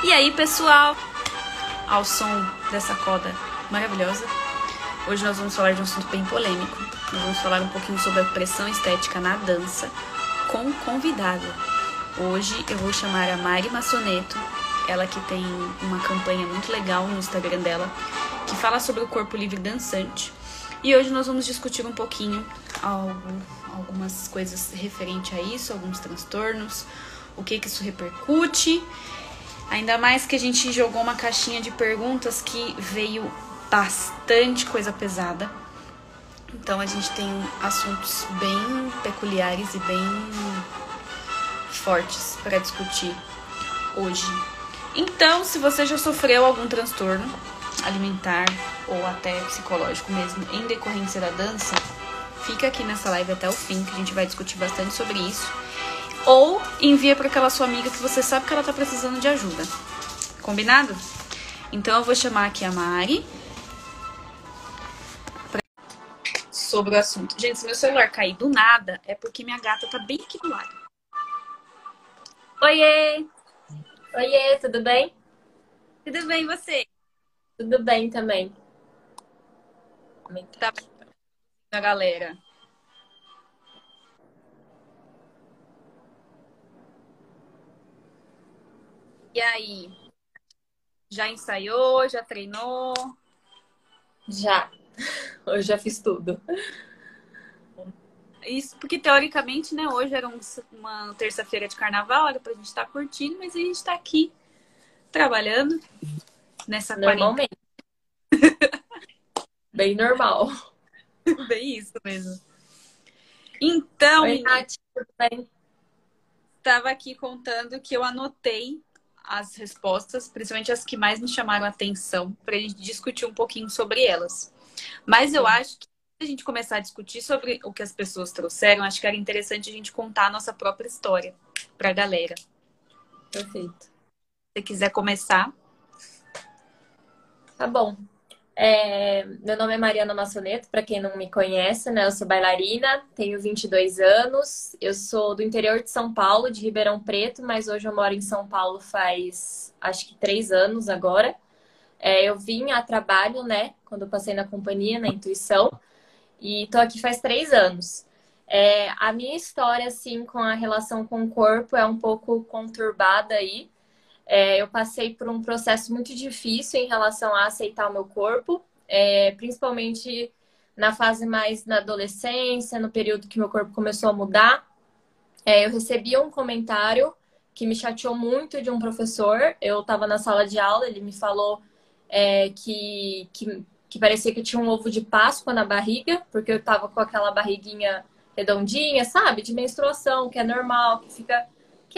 E aí, pessoal, ao som dessa coda maravilhosa, hoje nós vamos falar de um assunto bem polêmico. Nós vamos falar um pouquinho sobre a pressão estética na dança com convidada. Hoje eu vou chamar a Mari Massoneto, ela que tem uma campanha muito legal no Instagram dela, que fala sobre o corpo livre dançante. E hoje nós vamos discutir um pouquinho algumas coisas referente a isso, alguns transtornos, o que que isso repercute Ainda mais que a gente jogou uma caixinha de perguntas que veio bastante coisa pesada. Então a gente tem assuntos bem peculiares e bem fortes para discutir hoje. Então, se você já sofreu algum transtorno alimentar ou até psicológico mesmo em decorrência da dança, fica aqui nessa live até o fim, que a gente vai discutir bastante sobre isso. Ou envia para aquela sua amiga que você sabe que ela tá precisando de ajuda. Combinado? Então eu vou chamar aqui a Mari pra... sobre o assunto. Gente, se meu celular cair do nada, é porque minha gata tá bem aqui do lado. Oiê! Oiê, tudo bem? Tudo bem, você? Tudo bem também. Tá bem. A galera. E aí? Já ensaiou? Já treinou? Já. Hoje já fiz tudo. Isso porque, teoricamente, né, hoje era uma terça-feira de carnaval, era pra gente estar tá curtindo, mas a gente tá aqui trabalhando nessa Normalmente. Bem normal. Bem isso mesmo. Então, Oi, Nath, tudo bem? Estava aqui contando que eu anotei as respostas, principalmente as que mais me chamaram a atenção, para a gente discutir um pouquinho sobre elas. Mas eu acho que se a gente começar a discutir sobre o que as pessoas trouxeram, acho que era interessante a gente contar a nossa própria história para a galera. Perfeito. Se você quiser começar. Tá bom. É, meu nome é Mariana Massoneto, para quem não me conhece, né? Eu sou bailarina, tenho 22 anos, eu sou do interior de São Paulo, de Ribeirão Preto, mas hoje eu moro em São Paulo faz acho que três anos agora. É, eu vim a trabalho, né? Quando eu passei na companhia, na intuição, e tô aqui faz três anos. É, a minha história, assim, com a relação com o corpo é um pouco conturbada aí. É, eu passei por um processo muito difícil em relação a aceitar o meu corpo, é, principalmente na fase mais na adolescência, no período que meu corpo começou a mudar. É, eu recebi um comentário que me chateou muito de um professor. Eu estava na sala de aula, ele me falou é, que, que, que, parecia que tinha um ovo de Páscoa na barriga, porque eu estava com aquela barriguinha redondinha, sabe? De menstruação, que é normal, que fica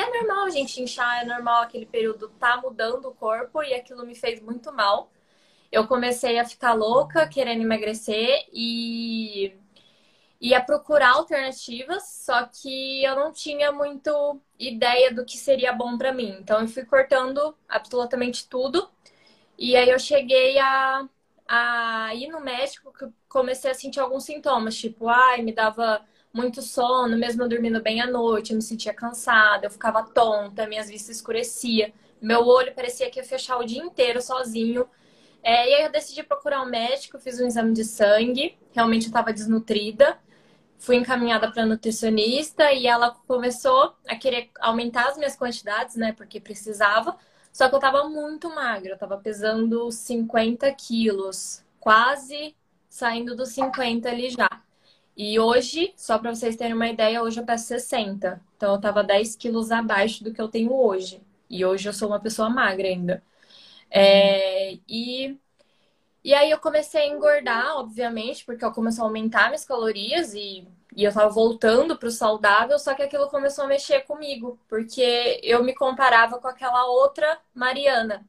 é normal a gente inchar, é normal aquele período tá mudando o corpo e aquilo me fez muito mal. Eu comecei a ficar louca, querendo emagrecer e ia procurar alternativas, só que eu não tinha muito ideia do que seria bom para mim. Então eu fui cortando absolutamente tudo. E aí eu cheguei a, a ir no médico que comecei a sentir alguns sintomas, tipo, ai, me dava muito sono, mesmo dormindo bem à noite, eu me sentia cansada, eu ficava tonta, minhas vistas escurecia, meu olho parecia que ia fechar o dia inteiro sozinho. É, e aí eu decidi procurar um médico, fiz um exame de sangue, realmente eu estava desnutrida. Fui encaminhada para nutricionista e ela começou a querer aumentar as minhas quantidades, né? Porque precisava. Só que eu estava muito magra, eu estava pesando 50 quilos, quase saindo dos 50 ali já. E hoje, só para vocês terem uma ideia, hoje eu peso 60. Então eu tava 10 quilos abaixo do que eu tenho hoje. E hoje eu sou uma pessoa magra ainda. É, e, e aí eu comecei a engordar, obviamente, porque eu comecei a aumentar minhas calorias e, e eu tava voltando pro saudável, só que aquilo começou a mexer comigo, porque eu me comparava com aquela outra Mariana.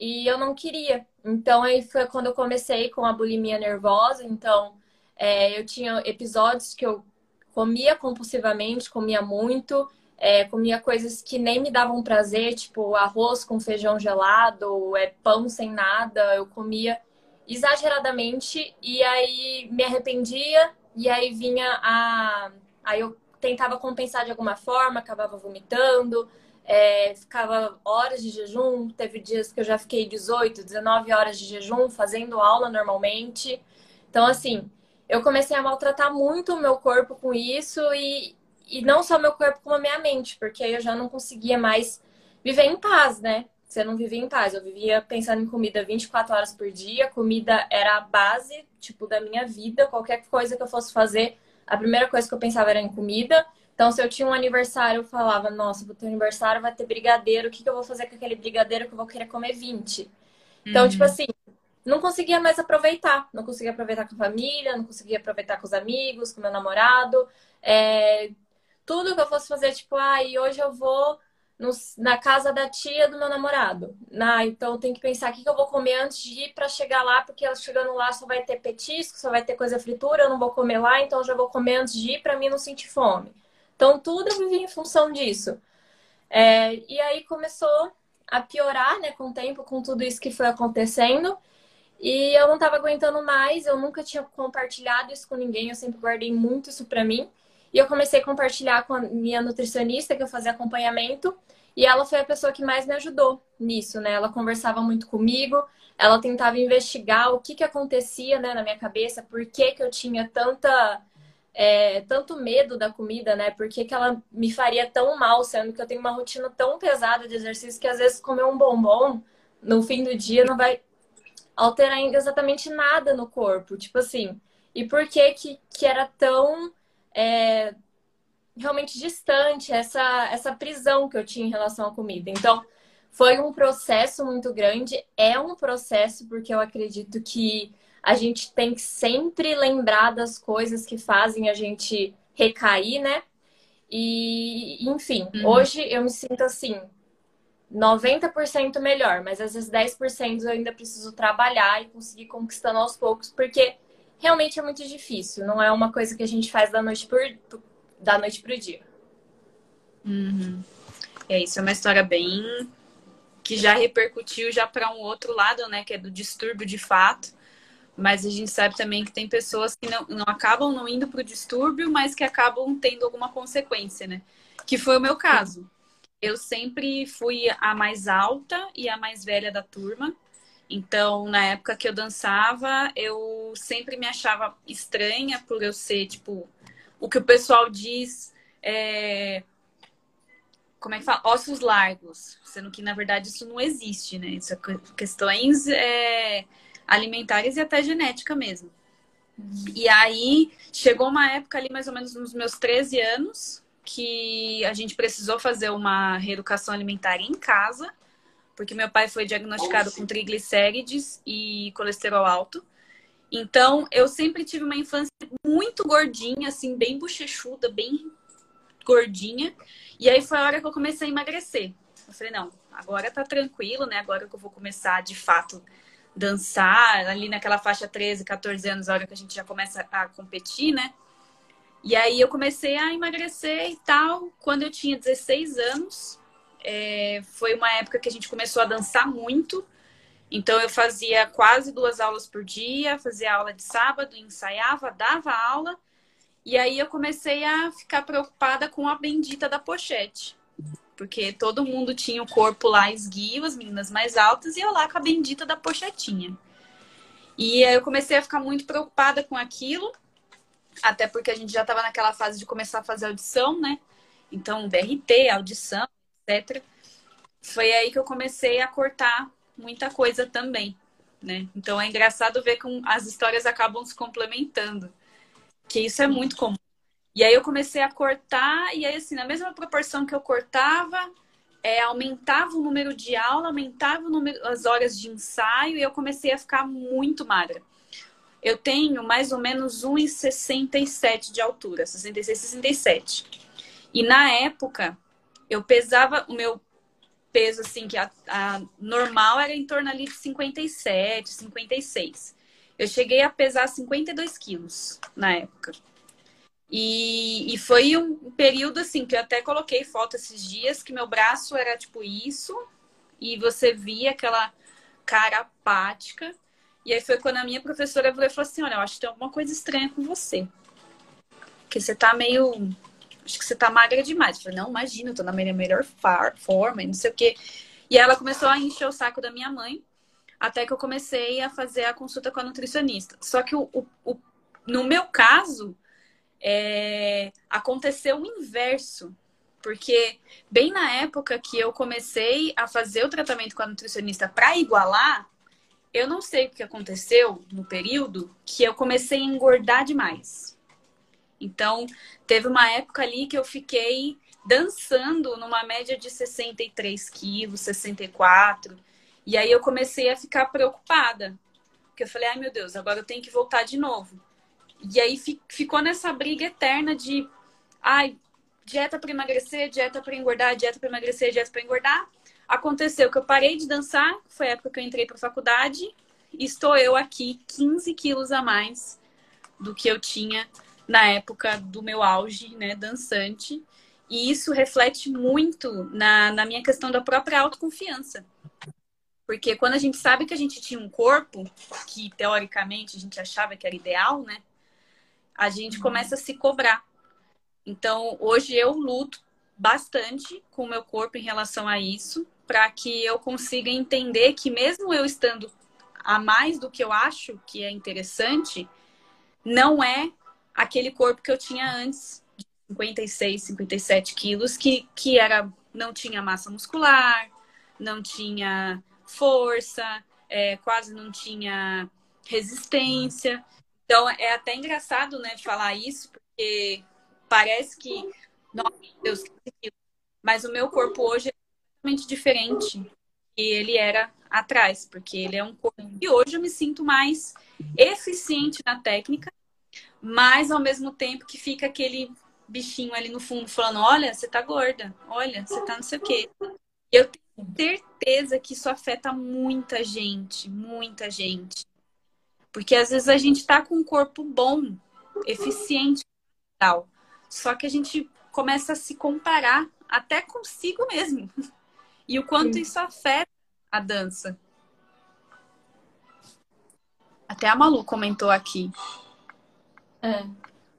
E eu não queria. Então aí foi quando eu comecei com a bulimia nervosa, então é, eu tinha episódios que eu comia compulsivamente, comia muito, é, comia coisas que nem me davam prazer, tipo arroz com feijão gelado, é, pão sem nada. Eu comia exageradamente e aí me arrependia e aí vinha a. Aí eu tentava compensar de alguma forma, acabava vomitando. é, ficava horas de jejum, teve dias que eu já fiquei 18, 19 horas de jejum fazendo aula normalmente. Então, assim, eu comecei a maltratar muito o meu corpo com isso e, e não só meu corpo, como a minha mente, porque aí eu já não conseguia mais viver em paz, né? Você não vivia em paz. Eu vivia pensando em comida 24 horas por dia. Comida era a base, tipo, da minha vida. Qualquer coisa que eu fosse fazer, a primeira coisa que eu pensava era em comida. Então, se eu tinha um aniversário, eu falava, nossa, vou ter um aniversário, vai ter brigadeiro, o que, que eu vou fazer com aquele brigadeiro que eu vou querer comer 20? Então, uhum. tipo assim, não conseguia mais aproveitar. Não conseguia aproveitar com a família, não conseguia aproveitar com os amigos, com meu namorado. É... Tudo que eu fosse fazer, tipo, ah, e hoje eu vou no, na casa da tia do meu namorado. Na, então tem que pensar o que, que eu vou comer antes de ir para chegar lá, porque chegando lá só vai ter petisco, só vai ter coisa fritura, eu não vou comer lá, então eu já vou comer antes de ir para mim não sentir fome. Então tudo eu vivi em função disso. É, e aí começou a piorar, né, com o tempo, com tudo isso que foi acontecendo. E eu não estava aguentando mais, eu nunca tinha compartilhado isso com ninguém, eu sempre guardei muito isso para mim. E eu comecei a compartilhar com a minha nutricionista, que eu fazia acompanhamento, e ela foi a pessoa que mais me ajudou nisso, né? Ela conversava muito comigo, ela tentava investigar o que, que acontecia né, na minha cabeça, por que, que eu tinha tanta, é, tanto medo da comida, né? Por que, que ela me faria tão mal, sendo que eu tenho uma rotina tão pesada de exercício que às vezes comer um bombom no fim do dia não vai alterar exatamente nada no corpo. Tipo assim, e por que, que, que era tão é, realmente distante essa, essa prisão que eu tinha em relação à comida. Então, foi um processo muito grande, é um processo porque eu acredito que a gente tem que sempre lembrar das coisas que fazem a gente recair, né? E, enfim, uhum. hoje eu me sinto assim, 90% melhor, mas vezes 10% eu ainda preciso trabalhar e conseguir conquistando aos poucos, porque realmente é muito difícil. Não é uma coisa que a gente faz da noite por da noite pro dia. Uhum. É isso, é uma história bem que já repercutiu já para um outro lado, né, que é do distúrbio de fato. Mas a gente sabe também que tem pessoas que não, não acabam não indo para o distúrbio, mas que acabam tendo alguma consequência, né? Que foi o meu caso. Eu sempre fui a mais alta e a mais velha da turma. Então, na época que eu dançava, eu sempre me achava estranha por eu ser, tipo, o que o pessoal diz é. Como é que fala? Ossos largos. Sendo que, na verdade, isso não existe, né? Isso é questões é, alimentares e até genética mesmo. E aí, chegou uma época ali, mais ou menos nos meus 13 anos, que a gente precisou fazer uma reeducação alimentar em casa porque meu pai foi diagnosticado com triglicérides e colesterol alto. Então, eu sempre tive uma infância muito gordinha, assim, bem bochechuda, bem gordinha. E aí foi a hora que eu comecei a emagrecer. Eu falei, não, agora tá tranquilo, né? Agora que eu vou começar, de fato, dançar, ali naquela faixa 13, 14 anos, a hora que a gente já começa a competir, né? E aí eu comecei a emagrecer e tal. Quando eu tinha 16 anos, é, foi uma época que a gente começou a dançar muito. Então eu fazia quase duas aulas por dia, fazia aula de sábado, ensaiava, dava aula. E aí eu comecei a ficar preocupada com a bendita da pochete. Porque todo mundo tinha o corpo lá esguio, as meninas mais altas, e eu lá com a bendita da pochetinha. E aí eu comecei a ficar muito preocupada com aquilo, até porque a gente já estava naquela fase de começar a fazer audição, né? Então, DRT, audição, etc. Foi aí que eu comecei a cortar muita coisa também, né? Então é engraçado ver como as histórias acabam se complementando, que isso é muito comum. E aí eu comecei a cortar e aí assim, na mesma proporção que eu cortava, é, aumentava o número de aula, aumentava o número, as horas de ensaio e eu comecei a ficar muito magra. Eu tenho mais ou menos 1,67 de altura, 66, 67. E na época, eu pesava o meu peso, assim, que a, a, normal era em torno ali de 57, 56. Eu cheguei a pesar 52 quilos na época. E, e foi um período, assim, que eu até coloquei foto esses dias, que meu braço era tipo isso, e você via aquela cara apática. E aí foi quando a minha professora falou assim: Olha, eu acho que tem alguma coisa estranha com você. Que você tá meio acho que você tá magra demais. Eu falei, não, imagina, eu tô na minha melhor forma e não sei o quê. E ela começou a encher o saco da minha mãe, até que eu comecei a fazer a consulta com a nutricionista. Só que o, o, o no meu caso, é, aconteceu o inverso. Porque bem na época que eu comecei a fazer o tratamento com a nutricionista para igualar, eu não sei o que aconteceu no período que eu comecei a engordar demais. Então, teve uma época ali que eu fiquei dançando numa média de 63 quilos, 64. E aí eu comecei a ficar preocupada. Porque eu falei, ai meu Deus, agora eu tenho que voltar de novo. E aí ficou nessa briga eterna de, ai, dieta para emagrecer, dieta para engordar, dieta para emagrecer, dieta para engordar. Aconteceu que eu parei de dançar, foi a época que eu entrei para faculdade, e estou eu aqui 15 quilos a mais do que eu tinha na época do meu auge, né, dançante. E isso reflete muito na, na minha questão da própria autoconfiança. Porque quando a gente sabe que a gente tinha um corpo, que teoricamente a gente achava que era ideal, né? A gente começa a se cobrar. Então, hoje eu luto bastante com o meu corpo em relação a isso, para que eu consiga entender que mesmo eu estando a mais do que eu acho que é interessante, não é aquele corpo que eu tinha antes, de 56, 57 quilos, que, que era, não tinha massa muscular, não tinha força, é, quase não tinha resistência. Então é até engraçado, né, falar isso, porque Parece que, nossa, Deus, mas o meu corpo hoje totalmente diferente que ele era atrás, porque ele é um corpo e hoje eu me sinto mais eficiente na técnica, mas ao mesmo tempo que fica aquele bichinho ali no fundo falando: olha, você tá gorda, olha, você tá não sei o quê. Eu tenho certeza que isso afeta muita gente, muita gente. Porque às vezes a gente tá com um corpo bom, eficiente, tal. Só que a gente começa a se comparar até consigo mesmo. E o quanto Sim. isso afeta a dança. Até a Malu comentou aqui. É.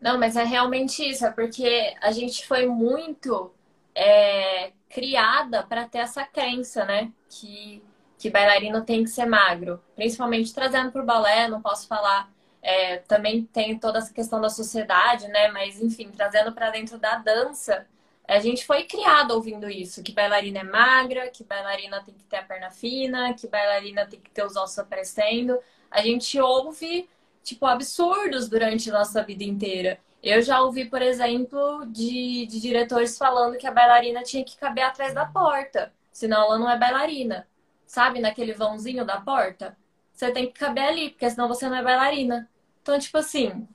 Não, mas é realmente isso, é porque a gente foi muito é, criada para ter essa crença, né? Que, que bailarino tem que ser magro. Principalmente trazendo para o balé, não posso falar é, também tem toda essa questão da sociedade, né? Mas, enfim, trazendo para dentro da dança, a gente foi criado ouvindo isso: que bailarina é magra, que bailarina tem que ter a perna fina, que bailarina tem que ter os ossos aparecendo. A gente ouve, tipo, absurdos durante a nossa vida inteira. Eu já ouvi, por exemplo, de, de diretores falando que a bailarina tinha que caber atrás da porta, senão ela não é bailarina. Sabe, naquele vãozinho da porta? você tem que caber ali, porque senão você não é bailarina. Então, tipo assim,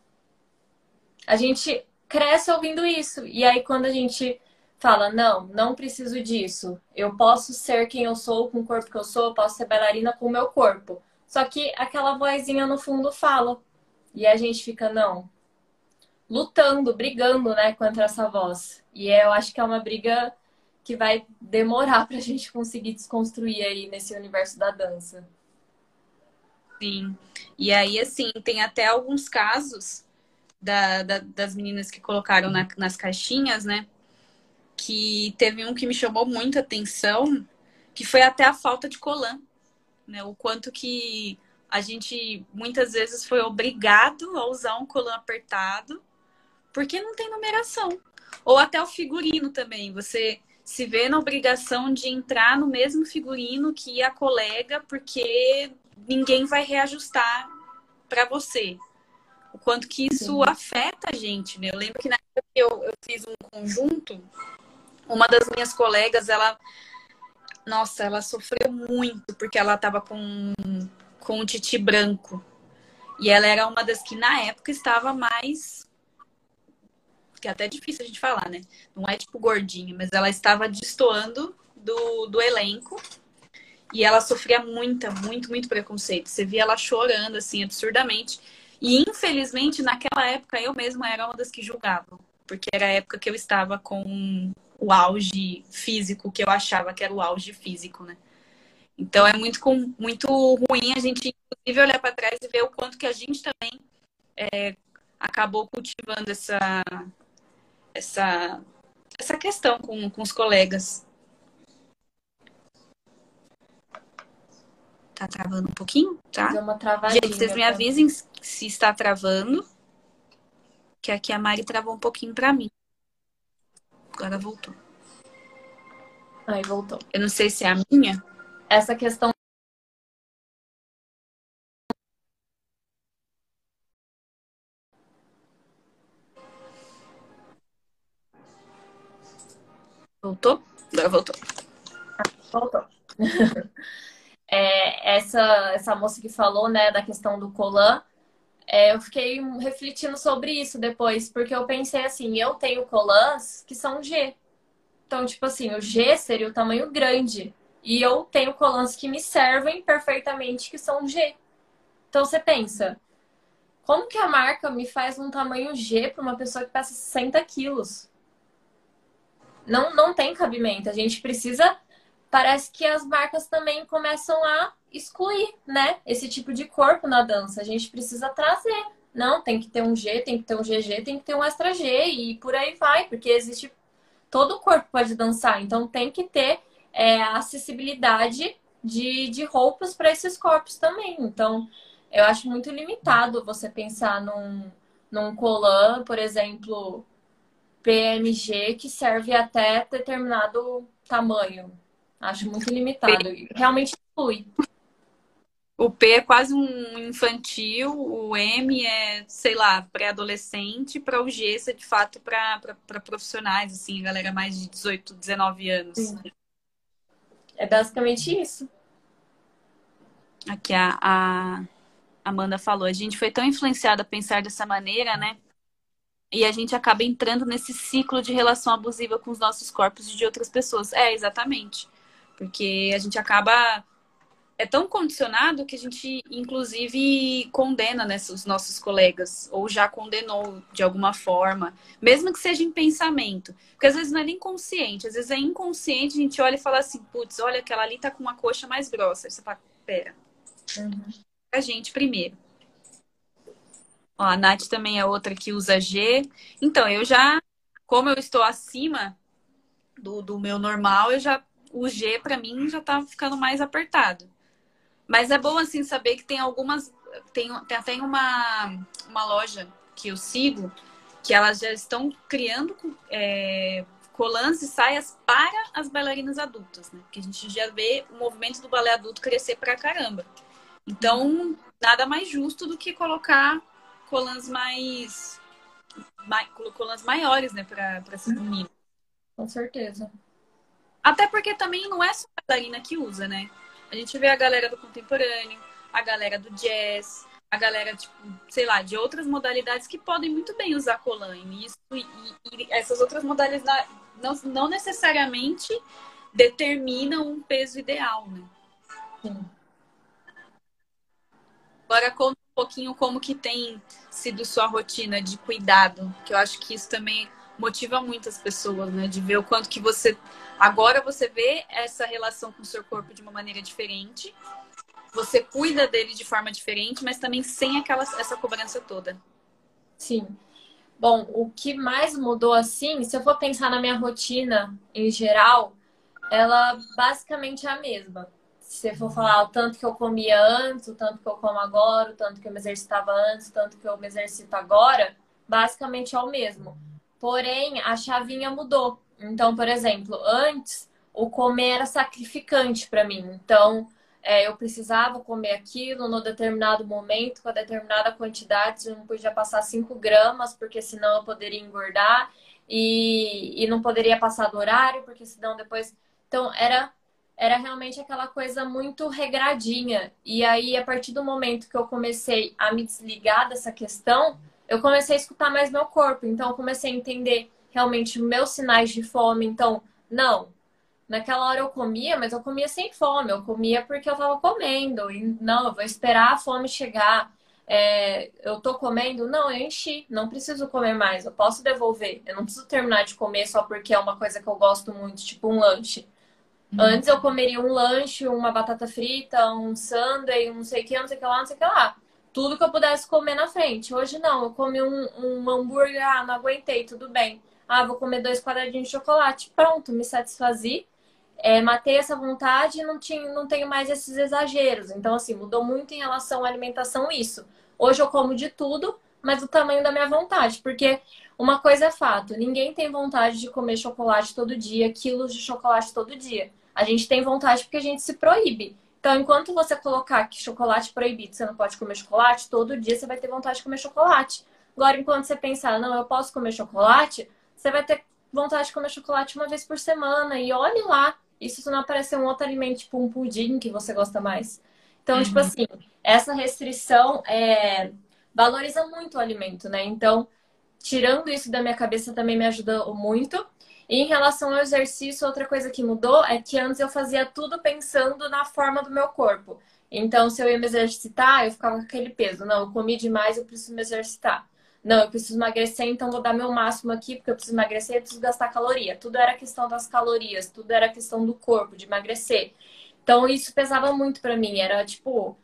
a gente cresce ouvindo isso. E aí, quando a gente fala, não, não preciso disso, eu posso ser quem eu sou, com o corpo que eu sou, eu posso ser bailarina com o meu corpo. Só que aquela vozinha no fundo fala. E a gente fica, não, lutando, brigando, né, contra essa voz. E eu acho que é uma briga que vai demorar pra gente conseguir desconstruir aí nesse universo da dança. Sim. E aí, assim, tem até alguns casos da, da, das meninas que colocaram na, nas caixinhas, né? Que teve um que me chamou muita atenção, que foi até a falta de colã, né? O quanto que a gente muitas vezes foi obrigado a usar um colã apertado porque não tem numeração. Ou até o figurino também. Você se vê na obrigação de entrar no mesmo figurino que a colega porque ninguém vai reajustar para você. O quanto que isso Sim. afeta a gente, né? Eu lembro que na época que eu, eu fiz um conjunto, uma das minhas colegas, ela. Nossa, ela sofreu muito porque ela estava com, com um titi branco. E ela era uma das que na época estava mais. Que é até difícil a gente falar, né? Não é tipo gordinha, mas ela estava destoando do, do elenco. E ela sofria muita, muito, muito preconceito. Você via ela chorando, assim, absurdamente. E infelizmente, naquela época, eu mesma era uma das que julgavam. Porque era a época que eu estava com o auge físico, que eu achava que era o auge físico, né? Então é muito, muito ruim a gente, inclusive, olhar para trás e ver o quanto que a gente também é, acabou cultivando essa, essa, essa questão com, com os colegas. Tá travando um pouquinho, tá? Deu uma travadinha. Gente, vocês me avisem se está travando. Que aqui a Mari travou um pouquinho para mim. Agora voltou. Aí voltou. Eu não sei se é a minha. Essa questão Voltou? Agora voltou. Voltou. é, essa, essa moça que falou, né, da questão do colan, é, eu fiquei refletindo sobre isso depois, porque eu pensei assim, eu tenho colãs que são G. Então, tipo assim, o G seria o tamanho grande. E eu tenho colãs que me servem perfeitamente, que são G. Então você pensa, como que a marca me faz um tamanho G para uma pessoa que pesa 60 quilos? não, não tem cabimento. A gente precisa. Parece que as marcas também começam a excluir, né? Esse tipo de corpo na dança. A gente precisa trazer. Não, tem que ter um G, tem que ter um GG, tem que ter um extra G e por aí vai, porque existe. Todo o corpo pode dançar, então tem que ter é, acessibilidade de, de roupas para esses corpos também. Então, eu acho muito limitado você pensar num, num colan, por exemplo, PMG que serve até determinado tamanho. Acho muito limitado. Realmente flui. O P é quase um infantil, o M é, sei lá, pré-adolescente, para o G ser de fato para profissionais, assim, galera mais de 18, 19 anos. É basicamente isso. Aqui a, a Amanda falou, a gente foi tão influenciada a pensar dessa maneira, né? E a gente acaba entrando nesse ciclo de relação abusiva com os nossos corpos e de outras pessoas. É, exatamente. Porque a gente acaba. É tão condicionado que a gente, inclusive, condena né, os nossos colegas, ou já condenou de alguma forma, mesmo que seja em pensamento. Porque às vezes não é nem consciente, às vezes é inconsciente, a gente olha e fala assim: putz, olha, aquela ali tá com uma coxa mais grossa. Aí você fala: pera. Uhum. A gente primeiro. Ó, a Nath também é outra que usa G. Então, eu já, como eu estou acima do, do meu normal, eu já o G para mim já tá ficando mais apertado. Mas é bom assim saber que tem algumas tem, tem até uma, uma loja que eu sigo que elas já estão criando é, colãs e saias para as bailarinas adultas, né? Porque a gente já vê o movimento do balé adulto crescer pra caramba. Então, nada mais justo do que colocar colãs mais, mais colãs maiores, né, para ser bonito. Com certeza. Até porque também não é só a bailarina que usa, né? A gente vê a galera do contemporâneo, a galera do jazz, a galera, tipo, sei lá, de outras modalidades que podem muito bem usar colã. E, isso, e, e essas outras modalidades não, não necessariamente determinam um peso ideal, né? Sim. Agora conta um pouquinho como que tem sido sua rotina de cuidado, que eu acho que isso também motiva muitas pessoas, né? De ver o quanto que você agora você vê essa relação com o seu corpo de uma maneira diferente. Você cuida dele de forma diferente, mas também sem aquela essa cobrança toda. Sim. Bom, o que mais mudou assim, se eu for pensar na minha rotina em geral, ela basicamente é a mesma se você for falar o tanto que eu comia antes, o tanto que eu como agora, o tanto que eu me exercitava antes, o tanto que eu me exercito agora, basicamente é o mesmo. Porém, a chavinha mudou. Então, por exemplo, antes o comer era sacrificante para mim. Então, é, eu precisava comer aquilo no determinado momento, com a determinada quantidade, eu não podia passar 5 gramas, porque senão eu poderia engordar, e, e não poderia passar do horário, porque senão depois. Então, era era realmente aquela coisa muito regradinha. E aí, a partir do momento que eu comecei a me desligar dessa questão, eu comecei a escutar mais meu corpo. Então, eu comecei a entender realmente meus sinais de fome. Então, não, naquela hora eu comia, mas eu comia sem fome. Eu comia porque eu tava comendo. E não, eu vou esperar a fome chegar. É, eu tô comendo? Não, eu enchi. Não preciso comer mais. Eu posso devolver. Eu não preciso terminar de comer só porque é uma coisa que eu gosto muito, tipo um lanche. Uhum. Antes eu comeria um lanche, uma batata frita, um sundae, um não sei o que, não sei o que lá, não sei o que lá. Tudo que eu pudesse comer na frente. Hoje não, eu comi um, um hambúrguer, ah, não aguentei, tudo bem. Ah, vou comer dois quadradinhos de chocolate. Pronto, me satisfazi. É, matei essa vontade e não, tinha, não tenho mais esses exageros. Então, assim, mudou muito em relação à alimentação isso. Hoje eu como de tudo, mas o tamanho da minha vontade. Porque uma coisa é fato: ninguém tem vontade de comer chocolate todo dia, quilos de chocolate todo dia. A gente tem vontade porque a gente se proíbe. Então, enquanto você colocar que chocolate proibido, você não pode comer chocolate, todo dia você vai ter vontade de comer chocolate. Agora, enquanto você pensar, não, eu posso comer chocolate, você vai ter vontade de comer chocolate uma vez por semana. E olhe lá, isso não aparecer um outro alimento, tipo um pudim que você gosta mais. Então, tipo uhum. tipo assim, essa restrição é, valoriza muito o alimento, né? Então, tirando isso da minha cabeça também me ajudou muito. E em relação ao exercício, outra coisa que mudou é que antes eu fazia tudo pensando na forma do meu corpo. Então, se eu ia me exercitar, eu ficava com aquele peso. Não, eu comi demais, eu preciso me exercitar. Não, eu preciso emagrecer, então vou dar meu máximo aqui, porque eu preciso emagrecer, eu preciso gastar caloria. Tudo era questão das calorias, tudo era questão do corpo, de emagrecer. Então, isso pesava muito para mim. Era tipo,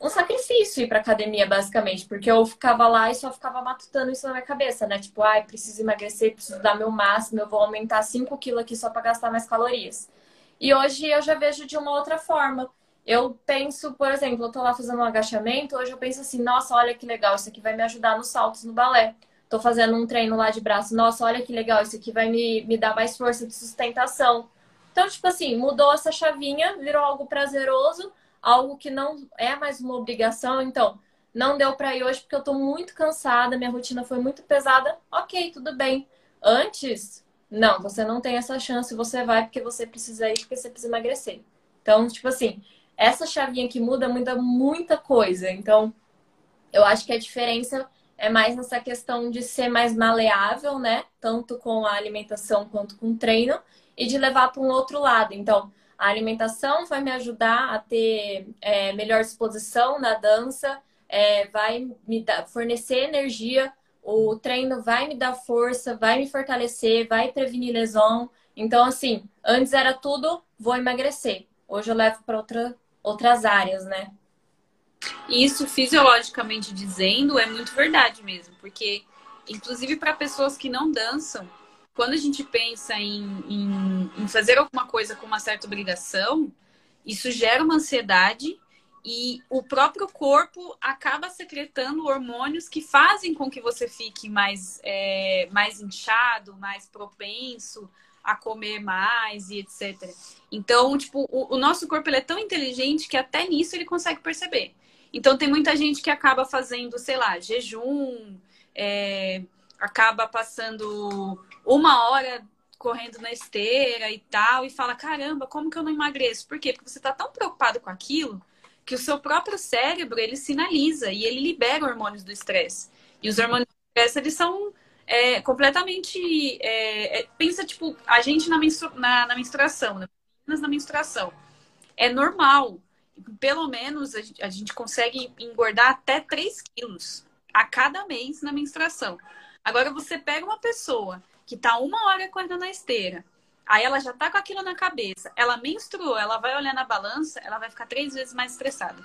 um sacrifício ir pra academia, basicamente, porque eu ficava lá e só ficava matutando isso na minha cabeça, né? Tipo, ai, preciso emagrecer, preciso dar meu máximo, eu vou aumentar 5 quilos aqui só para gastar mais calorias. E hoje eu já vejo de uma outra forma. Eu penso, por exemplo, eu tô lá fazendo um agachamento, hoje eu penso assim, nossa, olha que legal, isso aqui vai me ajudar nos saltos no balé. Tô fazendo um treino lá de braço, nossa, olha que legal, isso aqui vai me, me dar mais força de sustentação. Então, tipo assim, mudou essa chavinha, virou algo prazeroso, algo que não é mais uma obrigação. Então, não deu para ir hoje porque eu tô muito cansada, minha rotina foi muito pesada. Ok, tudo bem. Antes, não, você não tem essa chance, você vai porque você precisa ir, porque você precisa emagrecer. Então, tipo assim, essa chavinha que muda, muda muita coisa. Então, eu acho que a diferença é mais nessa questão de ser mais maleável, né? Tanto com a alimentação quanto com o treino, e de levar para um outro lado. Então, a alimentação vai me ajudar a ter é, melhor disposição na dança, é, vai me dar, fornecer energia, o treino vai me dar força, vai me fortalecer, vai prevenir lesão. Então, assim, antes era tudo, vou emagrecer. Hoje eu levo para outra, outras áreas, né? Isso, fisiologicamente dizendo, é muito verdade mesmo, porque, inclusive, para pessoas que não dançam, quando a gente pensa em, em, em, fazer alguma coisa com uma certa obrigação, isso gera uma ansiedade e o próprio corpo acaba secretando hormônios que fazem com que você fique mais, é, mais inchado, mais propenso a comer mais e etc. Então, tipo, o, o nosso corpo é tão inteligente que até nisso ele consegue perceber. Então, tem muita gente que acaba fazendo, sei lá, jejum, é, acaba passando uma hora correndo na esteira e tal, e fala: caramba, como que eu não emagreço? Por quê? Porque você está tão preocupado com aquilo que o seu próprio cérebro ele sinaliza e ele libera hormônios do estresse. E os hormônios do estresse eles são é, completamente. É, é, pensa, tipo, a gente na, menstru, na, na menstruação, né? na menstruação. É normal. Pelo menos a gente, a gente consegue engordar até 3 quilos a cada mês na menstruação. Agora você pega uma pessoa que tá uma hora correndo na esteira, aí ela já tá com aquilo na cabeça, ela menstruou, ela vai olhar na balança, ela vai ficar três vezes mais estressada.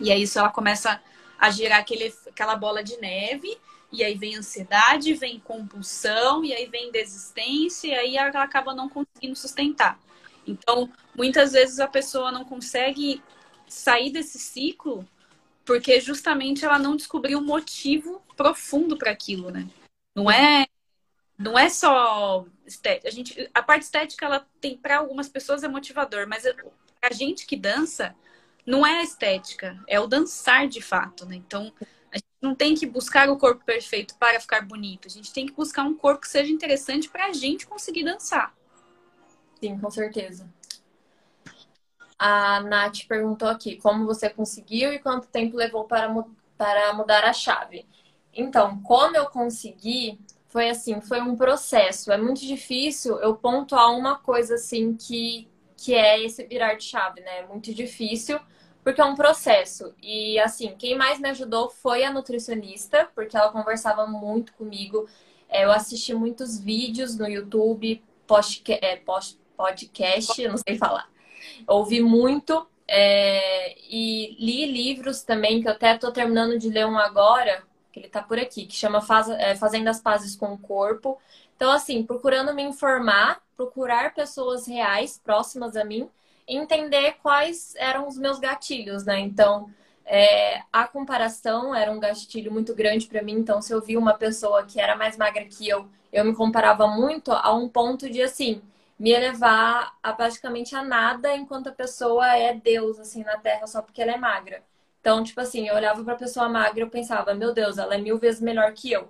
E aí isso ela começa a gerar aquele, aquela bola de neve, e aí vem ansiedade, vem compulsão, e aí vem desistência, e aí ela acaba não conseguindo sustentar. Então, muitas vezes a pessoa não consegue sair desse ciclo porque justamente ela não descobriu um motivo profundo para aquilo, né? Não é não é só estética. A gente a parte estética ela tem para algumas pessoas é motivador, mas a gente que dança não é a estética, é o dançar de fato, né? Então, não tem que buscar o corpo perfeito para ficar bonito. A gente tem que buscar um corpo que seja interessante para a gente conseguir dançar. Sim, com certeza. A Nath perguntou aqui como você conseguiu e quanto tempo levou para, para mudar a chave. Então, como eu consegui, foi assim, foi um processo. É muito difícil eu pontuar uma coisa assim que, que é esse virar de chave, né? É muito difícil, porque é um processo. E assim, quem mais me ajudou foi a nutricionista, porque ela conversava muito comigo. É, eu assisti muitos vídeos no YouTube, é, podcast, não sei falar ouvi muito é, e li livros também, que eu até estou terminando de ler um agora, que ele está por aqui, que chama Faz, é, Fazendo as Pazes com o Corpo. Então, assim, procurando me informar, procurar pessoas reais, próximas a mim, entender quais eram os meus gatilhos, né? Então, é, a comparação era um gatilho muito grande para mim. Então, se eu vi uma pessoa que era mais magra que eu, eu me comparava muito a um ponto de assim me elevar a praticamente a nada enquanto a pessoa é Deus assim na Terra só porque ela é magra. Então, tipo assim, eu olhava para a pessoa magra eu pensava, meu Deus, ela é mil vezes melhor que eu.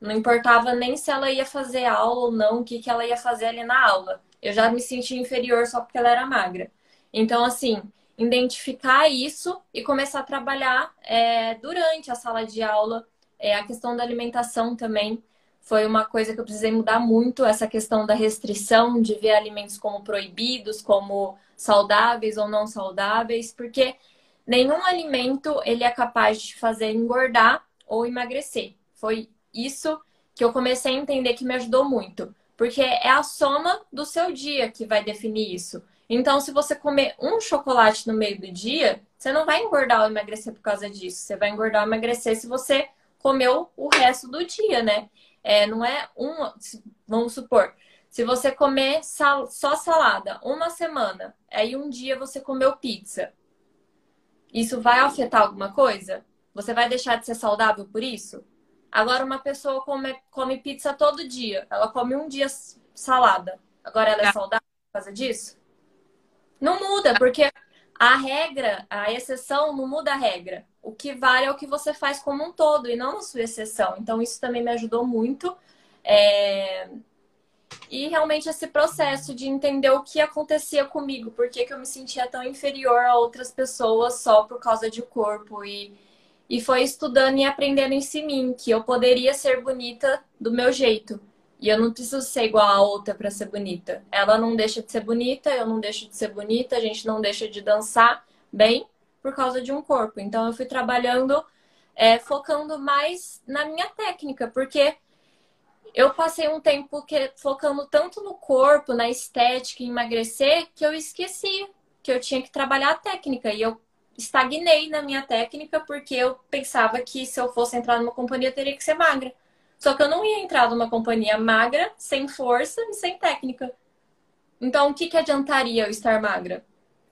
Não importava nem se ela ia fazer aula ou não, o que, que ela ia fazer ali na aula. Eu já me sentia inferior só porque ela era magra. Então, assim, identificar isso e começar a trabalhar é, durante a sala de aula. É, a questão da alimentação também foi uma coisa que eu precisei mudar muito, essa questão da restrição, de ver alimentos como proibidos, como saudáveis ou não saudáveis, porque nenhum alimento ele é capaz de fazer engordar ou emagrecer. Foi isso que eu comecei a entender que me ajudou muito, porque é a soma do seu dia que vai definir isso. Então, se você comer um chocolate no meio do dia, você não vai engordar ou emagrecer por causa disso. Você vai engordar ou emagrecer se você comeu o resto do dia, né? É, não é um. Vamos supor, se você comer sal, só salada uma semana, aí um dia você comeu pizza, isso vai afetar alguma coisa? Você vai deixar de ser saudável por isso? Agora, uma pessoa come, come pizza todo dia, ela come um dia salada, agora ela é saudável por causa disso? Não muda, porque a regra, a exceção não muda a regra. O que vale é o que você faz como um todo e não a sua exceção. Então, isso também me ajudou muito. É... E realmente esse processo de entender o que acontecia comigo, por que, que eu me sentia tão inferior a outras pessoas só por causa de corpo. E, e foi estudando e aprendendo em si mim que eu poderia ser bonita do meu jeito. E eu não preciso ser igual a outra para ser bonita. Ela não deixa de ser bonita, eu não deixo de ser bonita, a gente não deixa de dançar bem por causa de um corpo. Então eu fui trabalhando, é, focando mais na minha técnica, porque eu passei um tempo que, focando tanto no corpo, na estética, em emagrecer, que eu esqueci que eu tinha que trabalhar a técnica. E eu estagnei na minha técnica porque eu pensava que se eu fosse entrar numa companhia, teria que ser magra. Só que eu não ia entrar numa companhia magra, sem força e sem técnica. Então, o que, que adiantaria eu estar magra?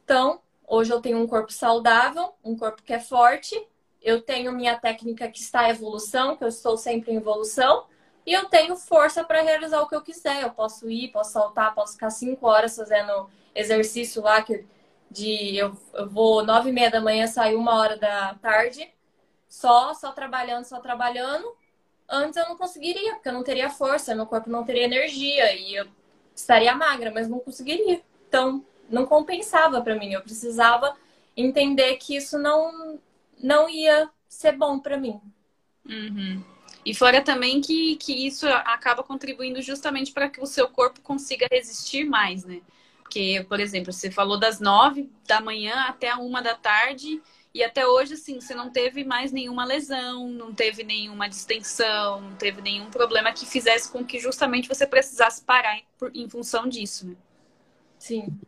Então, hoje eu tenho um corpo saudável, um corpo que é forte, eu tenho minha técnica que está em evolução, que eu estou sempre em evolução, e eu tenho força para realizar o que eu quiser. Eu posso ir, posso saltar, posso ficar cinco horas fazendo exercício lá, que de eu, eu vou nove e meia da manhã, sair uma hora da tarde, só, só trabalhando, só trabalhando, Antes eu não conseguiria, porque eu não teria força, meu corpo não teria energia e eu estaria magra, mas não conseguiria. Então, não compensava para mim. Eu precisava entender que isso não, não ia ser bom para mim. Uhum. E fora também que, que isso acaba contribuindo justamente para que o seu corpo consiga resistir mais, né? Porque, por exemplo, você falou das nove da manhã até a uma da tarde e até hoje, assim, você não teve mais nenhuma lesão, não teve nenhuma distensão, não teve nenhum problema que fizesse com que justamente você precisasse parar em, função disso, né? Sim.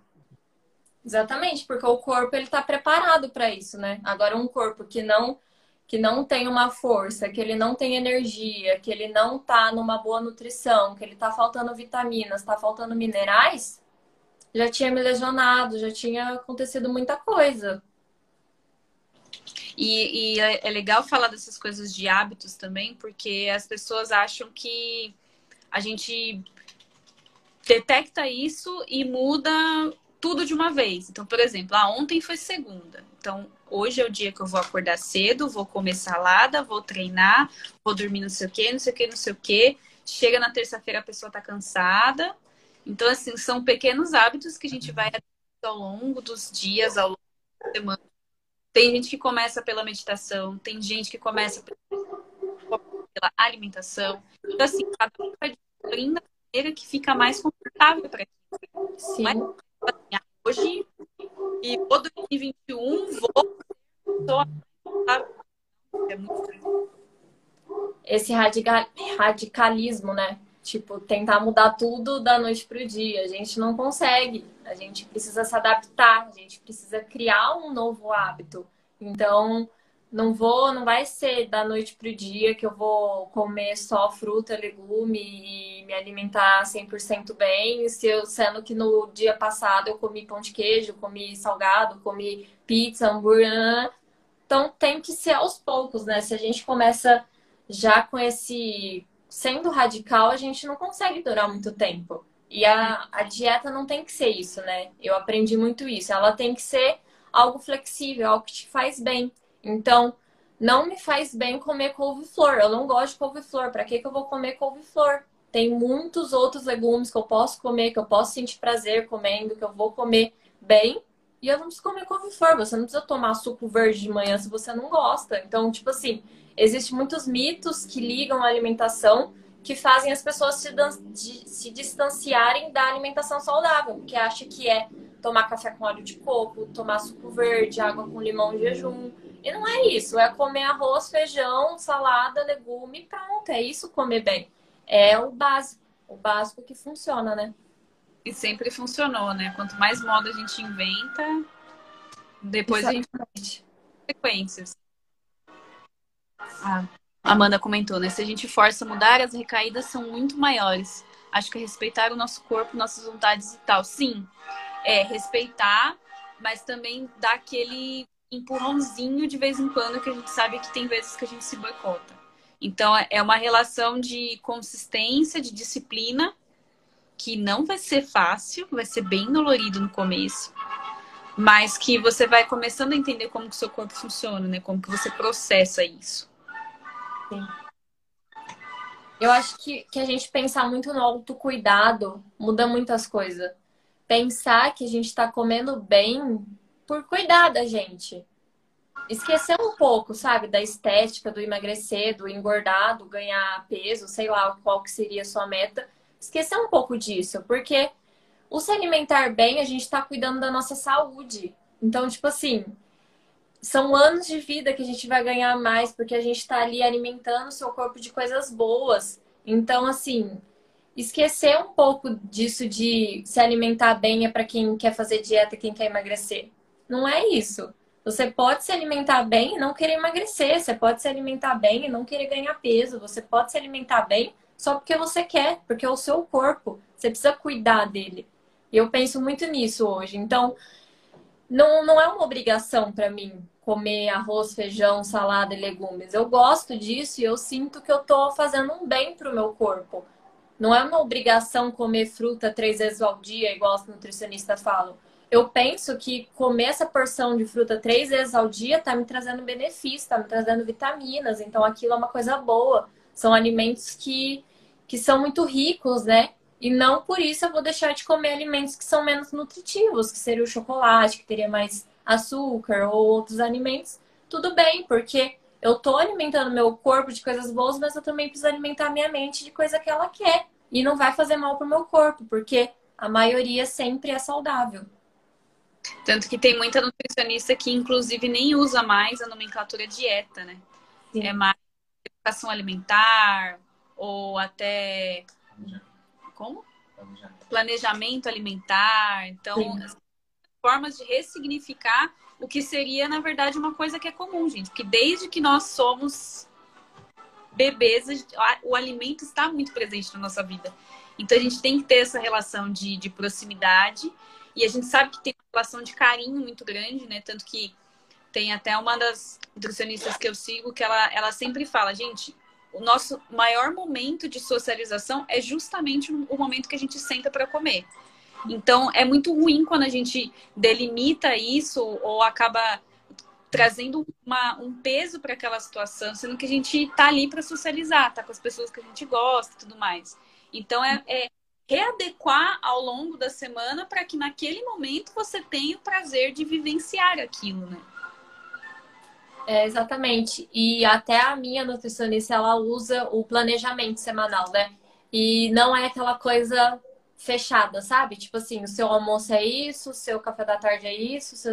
Exatamente, porque o corpo ele está preparado para isso, né? Agora um corpo que não que não tem uma força, que ele não tem energia, que ele não está numa boa nutrição, que ele está faltando vitaminas, está faltando minerais, já tinha me lesionado, já tinha acontecido muita coisa. E, e é, é legal falar dessas coisas de hábitos também, porque as pessoas acham que a gente detecta isso e muda tudo de uma vez. Então, por exemplo, ah, ontem foi segunda. Então, hoje é o dia que eu vou acordar cedo, vou comer salada, vou treinar, vou dormir não sei o quê, não sei o quê, não sei o quê. Chega na terça-feira, a pessoa tá cansada. Então, assim, são pequenos hábitos que a gente vai ao longo dos dias, ao longo da semana, tem gente que começa pela meditação, tem gente que começa pela alimentação. Então, assim, cada um vai descobrindo a maneira que fica mais confortável para ti. Sim. Mas, assim, ah, hoje, e vou 2021, vou. Tô, é muito Esse radical, radicalismo, né? Tipo, tentar mudar tudo da noite pro dia. A gente não consegue. A gente precisa se adaptar, a gente precisa criar um novo hábito. Então, Não vou, não vai ser da noite pro dia que eu vou comer só fruta, legume e me alimentar 100% bem, se eu, sendo que no dia passado eu comi pão de queijo, comi salgado, comi pizza, hambúrguer. Então tem que ser aos poucos, né? Se a gente começa já com esse sendo radical, a gente não consegue durar muito tempo. E a, a dieta não tem que ser isso, né? Eu aprendi muito isso. Ela tem que ser algo flexível, algo que te faz bem. Então, não me faz bem comer couve-flor. Eu não gosto de couve-flor. Para que, que eu vou comer couve-flor? Tem muitos outros legumes que eu posso comer, que eu posso sentir prazer comendo, que eu vou comer bem. E eu não preciso comer couve-flor. Você não precisa tomar suco verde de manhã se você não gosta. Então, tipo assim, existem muitos mitos que ligam a alimentação que fazem as pessoas se, se distanciarem da alimentação saudável, porque acha que é tomar café com óleo de coco, tomar suco verde, água com limão em jejum. E não é isso, é comer arroz, feijão, salada, legume, pronto, é isso comer bem. É o básico, o básico que funciona, né? E sempre funcionou, né? Quanto mais moda a gente inventa, depois Exatamente. a gente consequências. Ah, Amanda comentou, né? Se a gente força a mudar, as recaídas são muito maiores. Acho que é respeitar o nosso corpo, nossas vontades e tal. Sim, é respeitar, mas também dar aquele empurrãozinho de vez em quando, que a gente sabe que tem vezes que a gente se boicota. Então, é uma relação de consistência, de disciplina, que não vai ser fácil, vai ser bem dolorido no começo, mas que você vai começando a entender como que o seu corpo funciona, né? Como que você processa isso. Sim. Eu acho que, que a gente pensar muito no autocuidado muda muitas coisas. Pensar que a gente está comendo bem por cuidar da gente. Esquecer um pouco, sabe, da estética, do emagrecer, do engordar, do ganhar peso, sei lá qual que seria a sua meta. Esquecer um pouco disso, porque o se alimentar bem, a gente está cuidando da nossa saúde. Então, tipo assim, são anos de vida que a gente vai ganhar mais, porque a gente está ali alimentando o seu corpo de coisas boas. Então, assim, esquecer um pouco disso de se alimentar bem é para quem quer fazer dieta, quem quer emagrecer. Não é isso. Você pode se alimentar bem e não querer emagrecer. Você pode se alimentar bem e não querer ganhar peso. Você pode se alimentar bem só porque você quer, porque é o seu corpo. Você precisa cuidar dele. E eu penso muito nisso hoje. Então, não, não é uma obrigação para mim comer arroz, feijão, salada e legumes. Eu gosto disso e eu sinto que eu tô fazendo um bem pro meu corpo. Não é uma obrigação comer fruta três vezes ao dia, igual os nutricionistas falam eu penso que comer essa porção de fruta três vezes ao dia tá me trazendo benefício, tá me trazendo vitaminas, então aquilo é uma coisa boa. São alimentos que, que são muito ricos, né? E não por isso eu vou deixar de comer alimentos que são menos nutritivos, que seria o chocolate, que teria mais açúcar ou outros alimentos. Tudo bem, porque eu tô alimentando meu corpo de coisas boas, mas eu também preciso alimentar minha mente de coisa que ela quer. E não vai fazer mal pro meu corpo, porque a maioria sempre é saudável. Tanto que tem muita nutricionista que, inclusive, nem usa mais a nomenclatura dieta, né? Sim. É mais educação alimentar ou até. Como? Planejamento alimentar. Então, formas de ressignificar o que seria, na verdade, uma coisa que é comum, gente. Porque desde que nós somos bebês, o alimento está muito presente na nossa vida. Então, a gente tem que ter essa relação de, de proximidade e a gente sabe que tem uma relação de carinho muito grande, né? Tanto que tem até uma das nutricionistas que eu sigo que ela, ela sempre fala, gente, o nosso maior momento de socialização é justamente o momento que a gente senta para comer. Então, é muito ruim quando a gente delimita isso ou acaba trazendo uma, um peso para aquela situação, sendo que a gente tá ali para socializar, tá com as pessoas que a gente gosta e tudo mais. Então, é, é readequar ao longo da semana para que naquele momento você tenha o prazer de vivenciar aquilo, né? É, exatamente. E até a minha nutricionista, ela usa o planejamento semanal, né? E não é aquela coisa fechada, sabe? Tipo assim, o seu almoço é isso, o seu café da tarde é isso, seu...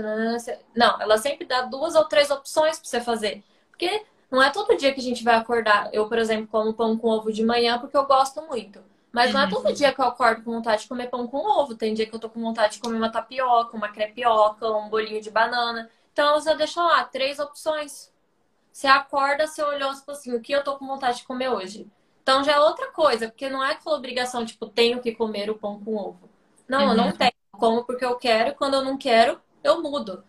não, ela sempre dá duas ou três opções para você fazer. Porque não é todo dia que a gente vai acordar. Eu, por exemplo, como pão com ovo de manhã porque eu gosto muito. Mas não é todo dia que eu acordo com vontade de comer pão com ovo. Tem dia que eu tô com vontade de comer uma tapioca, uma crepioca, um bolinho de banana. Então eu deixo lá três opções. Você acorda, você olhou, tipo assim, o que eu tô com vontade de comer hoje? Então já é outra coisa, porque não é aquela obrigação, tipo, tenho que comer o pão com ovo. Não, uhum. eu não uhum. tenho. Como porque eu quero, quando eu não quero, eu mudo.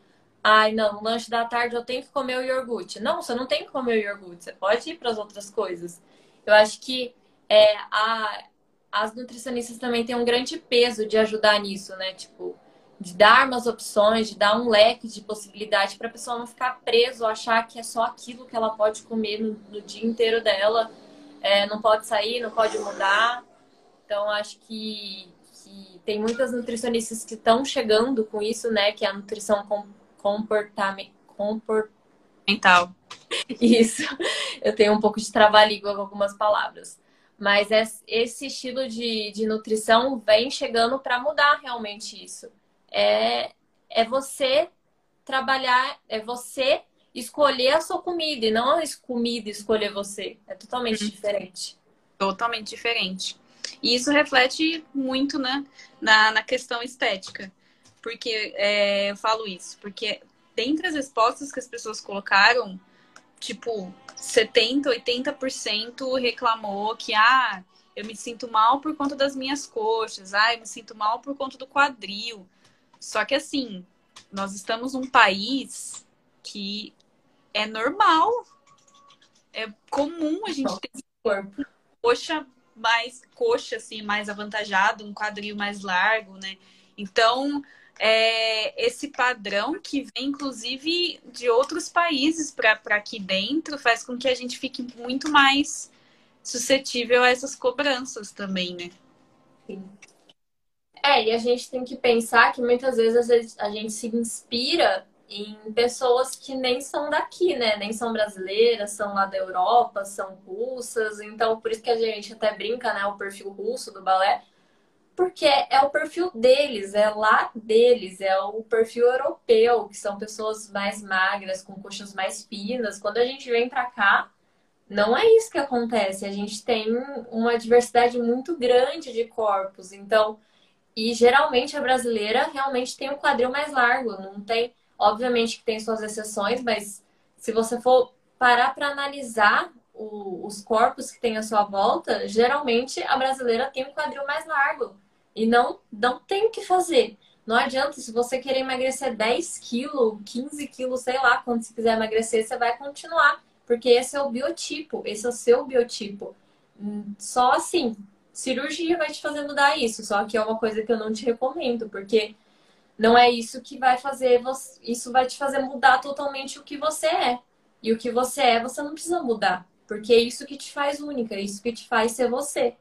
Ai, não, lanche da tarde eu tenho que comer o iogurte. Não, você não tem que comer o iogurte, você pode ir para as outras coisas. Eu acho que é, a, as nutricionistas também têm um grande peso de ajudar nisso, né? Tipo, de dar umas opções, de dar um leque de possibilidade para a pessoa não ficar preso, achar que é só aquilo que ela pode comer no, no dia inteiro dela é, não pode sair, não pode mudar. Então, acho que, que tem muitas nutricionistas que estão chegando com isso, né? Que é a nutrição comportamental. Mental. Isso. Eu tenho um pouco de trava-língua com algumas palavras. Mas esse estilo de, de nutrição vem chegando para mudar realmente isso. É, é você trabalhar, é você escolher a sua comida e não a comida escolher você. É totalmente uhum. diferente. Totalmente diferente. E isso reflete muito né, na, na questão estética. Porque é, eu falo isso, porque dentre as respostas que as pessoas colocaram, tipo, 70, 80% reclamou que ah, eu me sinto mal por conta das minhas coxas, ah, eu me sinto mal por conta do quadril. Só que assim, nós estamos num país que é normal. É comum a gente ter corpo. coxa mais coxa assim, mais avantajado, um quadril mais largo, né? Então, é, esse padrão que vem, inclusive, de outros países para aqui dentro, faz com que a gente fique muito mais suscetível a essas cobranças também, né? Sim. É, e a gente tem que pensar que muitas vezes a gente se inspira em pessoas que nem são daqui, né? Nem são brasileiras, são lá da Europa, são russas. Então, por isso que a gente até brinca, né? O perfil russo do balé. Porque é o perfil deles, é lá deles, é o perfil europeu, que são pessoas mais magras, com coxas mais finas. Quando a gente vem para cá, não é isso que acontece. A gente tem uma diversidade muito grande de corpos. Então, e geralmente a brasileira realmente tem um quadril mais largo, não tem Obviamente que tem suas exceções, mas se você for parar para analisar o, os corpos que tem à sua volta, geralmente a brasileira tem um quadril mais largo. E não, não tem o que fazer. Não adianta, se você querer emagrecer 10 quilos, 15 quilos, sei lá, quando você quiser emagrecer, você vai continuar. Porque esse é o biotipo, esse é o seu biotipo. Hum, só assim, cirurgia vai te fazer mudar isso. Só que é uma coisa que eu não te recomendo, porque não é isso que vai fazer você, isso vai te fazer mudar totalmente o que você é. E o que você é, você não precisa mudar, porque é isso que te faz única, é isso que te faz ser você.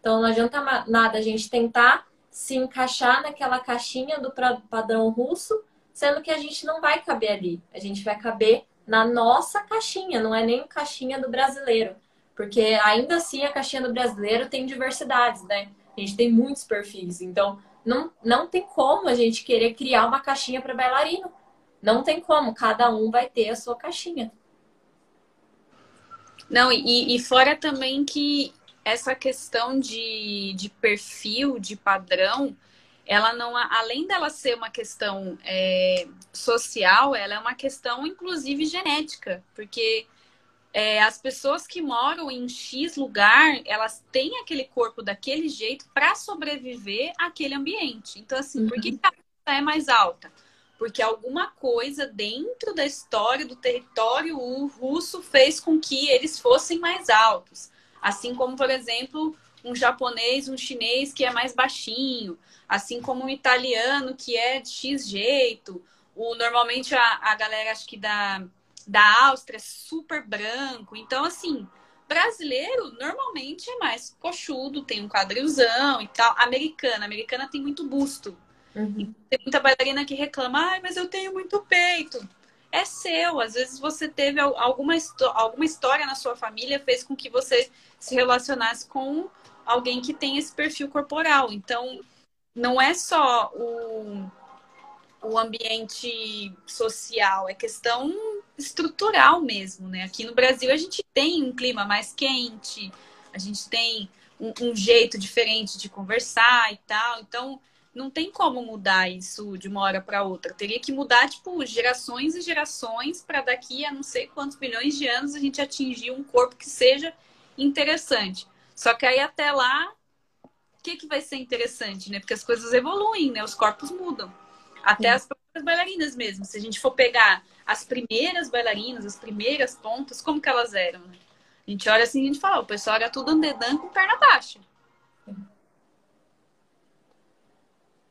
Então não adianta nada a gente tentar se encaixar naquela caixinha do padrão russo, sendo que a gente não vai caber ali. A gente vai caber na nossa caixinha, não é nem caixinha do brasileiro. Porque ainda assim a caixinha do brasileiro tem diversidades, né? A gente tem muitos perfis. Então, não, não tem como a gente querer criar uma caixinha para bailarino. Não tem como, cada um vai ter a sua caixinha. Não, e, e fora também que essa questão de, de perfil, de padrão, ela não, além dela ser uma questão é, social, ela é uma questão, inclusive, genética, porque é, as pessoas que moram em X lugar, elas têm aquele corpo daquele jeito para sobreviver àquele ambiente. Então, assim, uhum. por que a é mais alta? Porque alguma coisa dentro da história do território russo fez com que eles fossem mais altos. Assim como, por exemplo, um japonês, um chinês que é mais baixinho, assim como um italiano que é de X jeito. O, normalmente a, a galera, acho que da da Áustria é super branco. Então, assim, brasileiro normalmente é mais coxudo, tem um quadrilzão e tal. Americana, americana tem muito busto. Uhum. Tem muita bailarina que reclama, ai, mas eu tenho muito peito. É seu, às vezes você teve alguma, alguma história na sua família fez com que você se relacionasse com alguém que tem esse perfil corporal. Então, não é só o, o ambiente social, é questão estrutural mesmo, né? Aqui no Brasil a gente tem um clima mais quente, a gente tem um, um jeito diferente de conversar e tal. Então, não tem como mudar isso de uma hora para outra. Teria que mudar, tipo, gerações e gerações para daqui a não sei quantos milhões de anos a gente atingir um corpo que seja interessante. Só que aí até lá, o que, que vai ser interessante, né? Porque as coisas evoluem, né? Os corpos mudam. Até Sim. as próprias bailarinas mesmo. Se a gente for pegar as primeiras bailarinas, as primeiras pontas, como que elas eram, né? A gente olha assim e a gente fala, o pessoal era tudo andedã com perna baixa.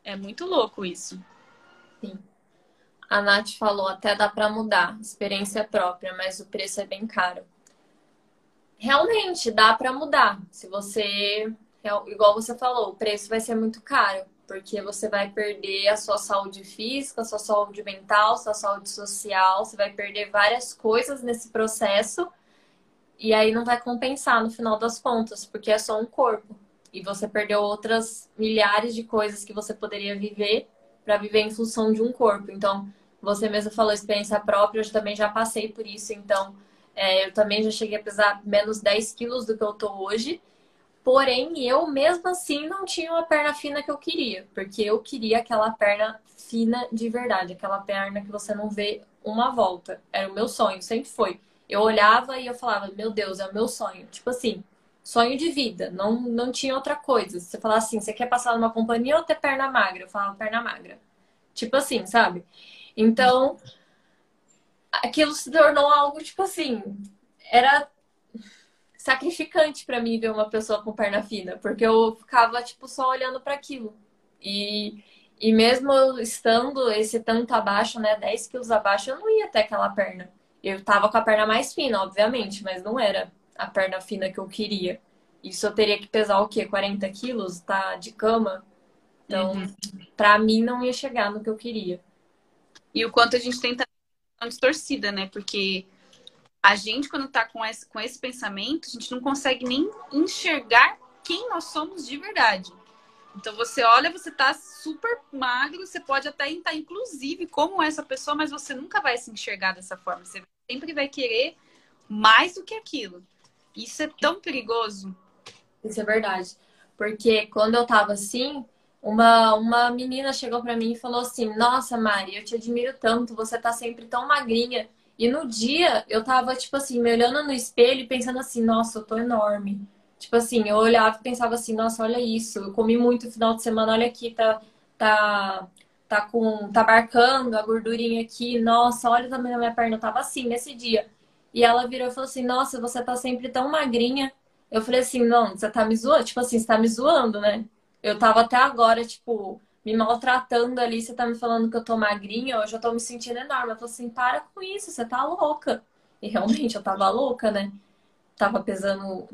É muito louco isso. Sim. A Nath falou, até dá para mudar, experiência própria, mas o preço é bem caro. Realmente, dá para mudar. Se você, igual você falou, o preço vai ser muito caro, porque você vai perder a sua saúde física, a sua saúde mental, a sua saúde social, você vai perder várias coisas nesse processo e aí não vai compensar no final das contas, porque é só um corpo e você perdeu outras milhares de coisas que você poderia viver para viver em função de um corpo. Então, você mesmo falou experiência própria, eu também já passei por isso. Então, é, eu também já cheguei a pesar menos 10 quilos do que eu tô hoje. Porém, eu mesmo assim não tinha uma perna fina que eu queria, porque eu queria aquela perna fina de verdade, aquela perna que você não vê uma volta. Era o meu sonho, sempre foi. Eu olhava e eu falava, meu Deus, é o meu sonho. Tipo assim, sonho de vida, não, não tinha outra coisa. Você falar assim, você quer passar numa companhia ou ter perna magra? Eu falava perna magra. Tipo assim, sabe? Então, aquilo se tornou algo, tipo assim, era sacrificante para mim ver uma pessoa com perna fina, porque eu ficava, tipo, só olhando para aquilo. E, e mesmo estando esse tanto abaixo, né, 10 quilos abaixo, eu não ia ter aquela perna. Eu tava com a perna mais fina, obviamente, mas não era a perna fina que eu queria. Isso eu teria que pesar o quê? 40 quilos? Tá de cama? Então, uhum. pra mim, não ia chegar no que eu queria. E o quanto a gente tenta distorcida, né? Porque a gente, quando tá com esse, com esse pensamento, a gente não consegue nem enxergar quem nós somos de verdade. Então você olha, você tá super magro, você pode até estar, inclusive, como essa pessoa, mas você nunca vai se enxergar dessa forma. Você sempre vai querer mais do que aquilo. Isso é tão perigoso. Isso é verdade. Porque quando eu tava assim, uma, uma menina chegou para mim e falou assim: Nossa, Mari, eu te admiro tanto, você tá sempre tão magrinha. E no dia eu tava, tipo assim, me olhando no espelho e pensando assim: Nossa, eu tô enorme. Tipo assim, eu olhava e pensava assim: Nossa, olha isso, eu comi muito final de semana, olha aqui, tá, tá, tá com, tá marcando a gordurinha aqui. Nossa, olha também na minha perna, eu tava assim nesse dia. E ela virou e falou assim: Nossa, você tá sempre tão magrinha. Eu falei assim: Não, você tá me zoando? Tipo assim, você tá me zoando, né? Eu tava até agora, tipo, me maltratando ali. Você tá me falando que eu tô magrinha, eu tô me sentindo enorme. Eu falei assim: Para com isso, você tá louca. E realmente eu tava louca, né? Tava pesando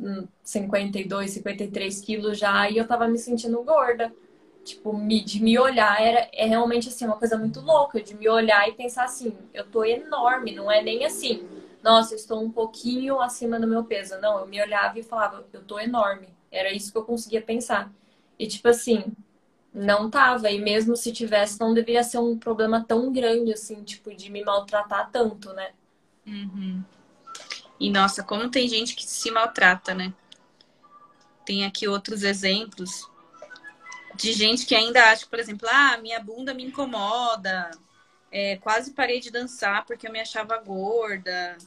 52, 53 quilos já e eu tava me sentindo gorda. Tipo, de me olhar era, é realmente assim, uma coisa muito louca, de me olhar e pensar assim, eu tô enorme, não é nem assim nossa, estou um pouquinho acima do meu peso. Não, eu me olhava e falava, eu tô enorme. Era isso que eu conseguia pensar. E tipo assim, não tava. E mesmo se tivesse, não deveria ser um problema tão grande assim, tipo, de me maltratar tanto, né? Uhum. E nossa, como tem gente que se maltrata, né? Tem aqui outros exemplos de gente que ainda acha, por exemplo, ah, minha bunda me incomoda, é, quase parei de dançar porque eu me achava gorda.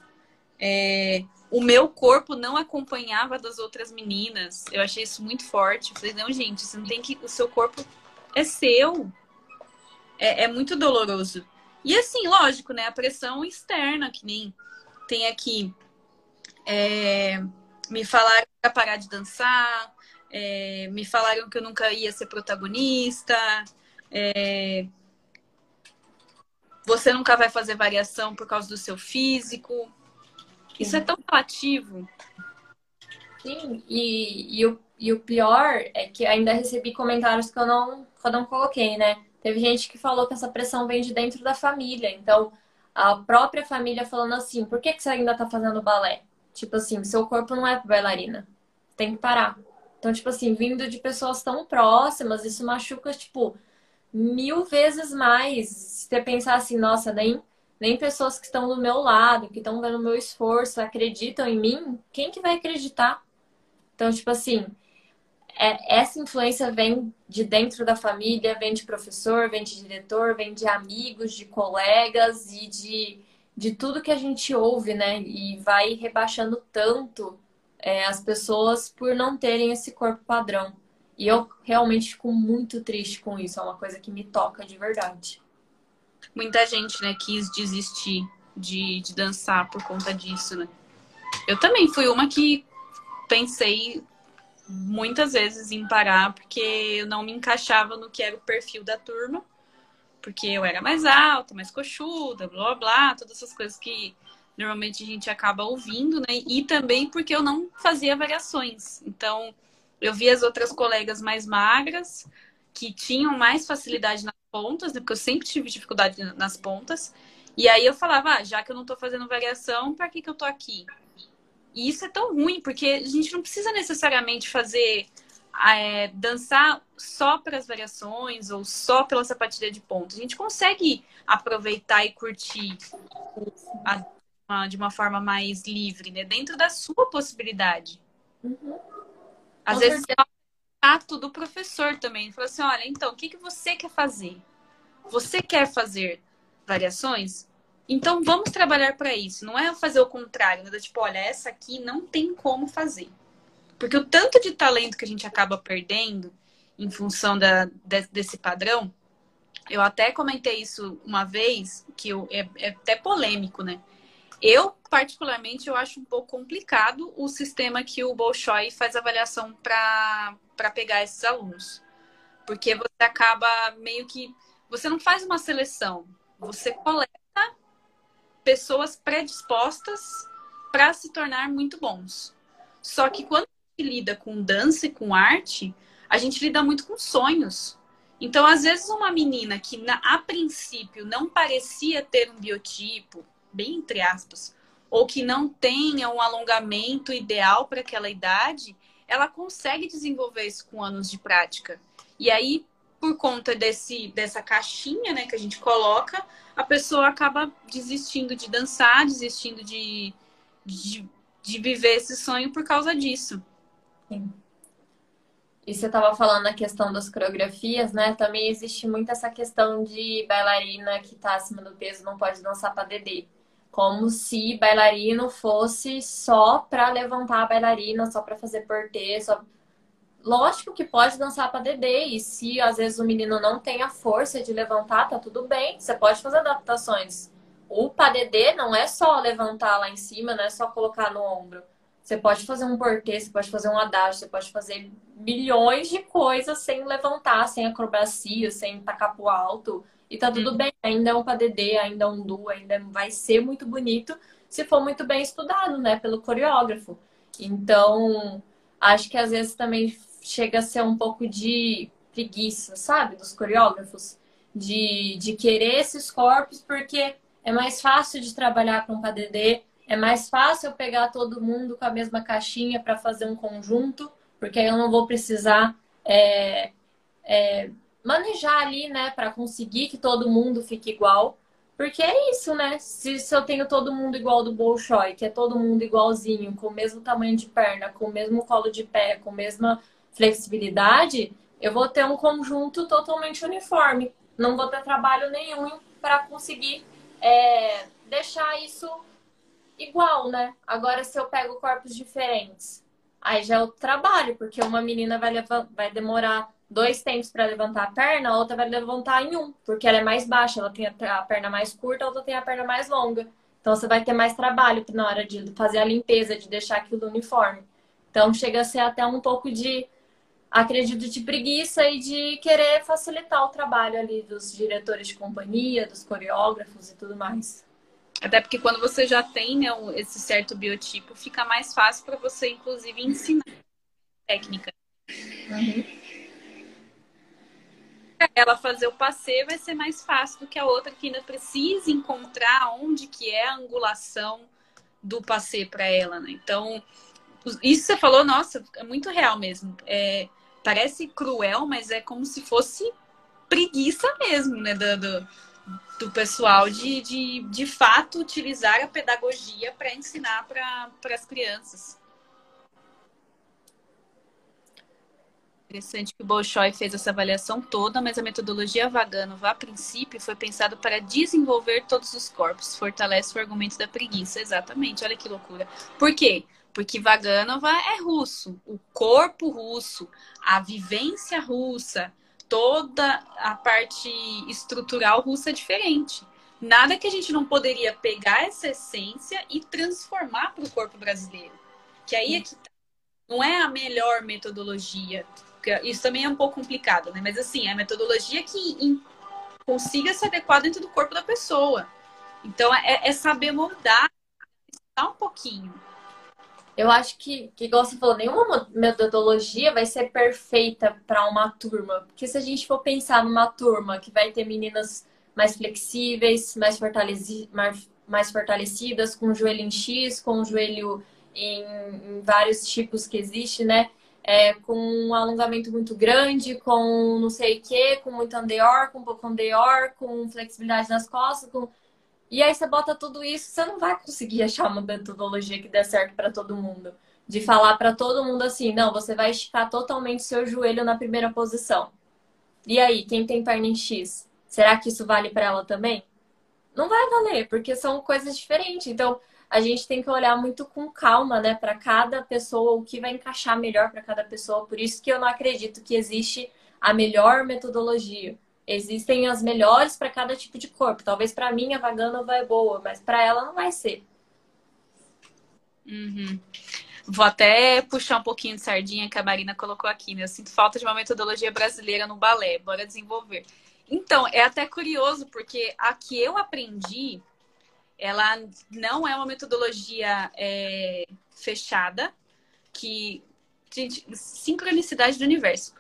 É, o meu corpo não acompanhava das outras meninas. Eu achei isso muito forte. Eu falei, não, gente, você não tem que. O seu corpo é seu. É, é muito doloroso. E assim, lógico, né? A pressão externa, que nem tem aqui. É, me falaram para parar de dançar. É, me falaram que eu nunca ia ser protagonista. É, você nunca vai fazer variação por causa do seu físico. Isso é tão relativo. Sim, e, e, o, e o pior é que ainda recebi comentários que eu não, que eu não coloquei, né? Teve gente que falou que essa pressão vem de dentro da família. Então, a própria família falando assim, por que, que você ainda tá fazendo balé? Tipo assim, seu corpo não é bailarina. Tem que parar. Então, tipo assim, vindo de pessoas tão próximas, isso machuca, tipo, mil vezes mais. Se você pensar assim, nossa, nem, nem pessoas que estão do meu lado, que estão vendo o meu esforço, acreditam em mim, quem que vai acreditar? Então, tipo assim, é, essa influência vem de dentro da família, vem de professor, vem de diretor, vem de amigos, de colegas e de, de tudo que a gente ouve, né? E vai rebaixando tanto é, as pessoas por não terem esse corpo padrão. E eu realmente fico muito triste com isso, é uma coisa que me toca de verdade. Muita gente, né, quis desistir de, de dançar por conta disso, né? Eu também fui uma que pensei muitas vezes em parar porque eu não me encaixava no que era o perfil da turma, porque eu era mais alta, mais coxuda, blá blá, todas essas coisas que normalmente a gente acaba ouvindo, né? E também porque eu não fazia variações. Então, eu vi as outras colegas mais magras que tinham mais facilidade nas pontas, né? Porque eu sempre tive dificuldade nas pontas. E aí eu falava, ah, já que eu não tô fazendo variação, para que que eu tô aqui? E isso é tão ruim, porque a gente não precisa necessariamente fazer é, dançar só para as variações ou só pela sapatilha de ponta. A gente consegue aproveitar e curtir a, de uma forma mais livre, né? Dentro da sua possibilidade. Uhum. Às Com vezes certeza. Ato do professor também. Ele fala assim, olha, então, o que, que você quer fazer? Você quer fazer variações? Então vamos trabalhar para isso. Não é fazer o contrário, né? Tipo, olha, essa aqui não tem como fazer. Porque o tanto de talento que a gente acaba perdendo em função da, desse padrão, eu até comentei isso uma vez, que eu, é, é até polêmico, né? Eu, particularmente, eu acho um pouco complicado o sistema que o Bolshoi faz avaliação para pegar esses alunos. Porque você acaba meio que. Você não faz uma seleção, você coleta pessoas predispostas para se tornar muito bons. Só que quando a gente lida com dança e com arte, a gente lida muito com sonhos. Então, às vezes, uma menina que a princípio não parecia ter um biotipo, bem entre aspas, ou que não tenha um alongamento ideal para aquela idade, ela consegue desenvolver isso com anos de prática. E aí, por conta desse, dessa caixinha né, que a gente coloca, a pessoa acaba desistindo de dançar, desistindo de, de, de viver esse sonho por causa disso. Sim. E você estava falando a questão das coreografias, né? Também existe muito essa questão de bailarina que está acima do peso não pode dançar para DD. Como se bailarino fosse só para levantar a bailarina, só para fazer portê, só Lógico que pode dançar para DD e se às vezes o menino não tem a força de levantar, tá tudo bem, você pode fazer adaptações. O PADD não é só levantar lá em cima, não é só colocar no ombro. Você pode fazer um portê, você pode fazer um adágio, você pode fazer milhões de coisas sem levantar, sem acrobacia, sem tacar pro alto. E tá tudo uhum. bem, ainda é um PADD, ainda é um duo, ainda vai ser muito bonito se for muito bem estudado, né, pelo coreógrafo. Então, acho que às vezes também chega a ser um pouco de preguiça, sabe? Dos coreógrafos. De, de querer esses corpos, porque é mais fácil de trabalhar com PADD, é mais fácil eu pegar todo mundo com a mesma caixinha para fazer um conjunto, porque aí eu não vou precisar é, é, manejar ali, né, para conseguir que todo mundo fique igual. Porque é isso, né? Se, se eu tenho todo mundo igual do Bolshoi, que é todo mundo igualzinho, com o mesmo tamanho de perna, com o mesmo colo de pé, com a mesma flexibilidade, eu vou ter um conjunto totalmente uniforme. Não vou ter trabalho nenhum para conseguir é, deixar isso igual, né? Agora, se eu pego corpos diferentes, aí já é o trabalho, porque uma menina vai, levar, vai demorar dois tempos para levantar a perna, a outra vai levantar em um, porque ela é mais baixa, ela tem a perna mais curta, a outra tem a perna mais longa. Então, você vai ter mais trabalho na hora de fazer a limpeza, de deixar aquilo uniforme. Então, chega a ser até um pouco de acredito de preguiça e de querer facilitar o trabalho ali dos diretores de companhia, dos coreógrafos e tudo mais. Até porque quando você já tem né, esse certo biotipo, fica mais fácil para você, inclusive, ensinar técnica. Uhum. Ela fazer o passeio vai ser mais fácil do que a outra que ainda precisa encontrar onde que é a angulação do passeio para ela, né? Então, isso você falou, nossa, é muito real mesmo. É, parece cruel, mas é como se fosse preguiça mesmo, né? Do, do, do pessoal de, de, de fato utilizar a pedagogia para ensinar para as crianças. Interessante que o Bolshoi fez essa avaliação toda, mas a metodologia Vaganova, a princípio, foi pensado para desenvolver todos os corpos. Fortalece o argumento da preguiça. Exatamente, olha que loucura. Por quê? Porque Vaganova é russo. O corpo russo, a vivência russa, toda a parte estrutural russa é diferente. Nada que a gente não poderia pegar essa essência e transformar para o corpo brasileiro. Que aí é que tá. não é a melhor metodologia. Isso também é um pouco complicado, né? Mas assim, é a metodologia que consiga se adequar dentro do corpo da pessoa. Então é, é saber moldar, um pouquinho. Eu acho que, que igual você falou, nenhuma metodologia vai ser perfeita para uma turma. Porque se a gente for pensar numa turma que vai ter meninas mais flexíveis, mais, fortaleci mais, mais fortalecidas, com o joelho em X, com o joelho em, em vários tipos que existe, né? É, com um alongamento muito grande, com não sei o que, com muito andeor, com pouco andeor, com flexibilidade nas costas, com e aí você bota tudo isso, você não vai conseguir achar uma metodologia que dê certo para todo mundo. De falar para todo mundo assim, não, você vai esticar totalmente seu joelho na primeira posição. E aí, quem tem perna em X, será que isso vale para ela também? Não vai valer, porque são coisas diferentes. Então, a gente tem que olhar muito com calma, né, para cada pessoa, o que vai encaixar melhor para cada pessoa. Por isso que eu não acredito que existe a melhor metodologia. Existem as melhores para cada tipo de corpo. Talvez para mim a Vaganova é boa, mas para ela não vai ser. Uhum. Vou até puxar um pouquinho de sardinha que a Marina colocou aqui, né? Eu sinto falta de uma metodologia brasileira no balé. Bora desenvolver. Então, é até curioso, porque a que eu aprendi, ela não é uma metodologia é, fechada, que. Gente, sincronicidade do universo.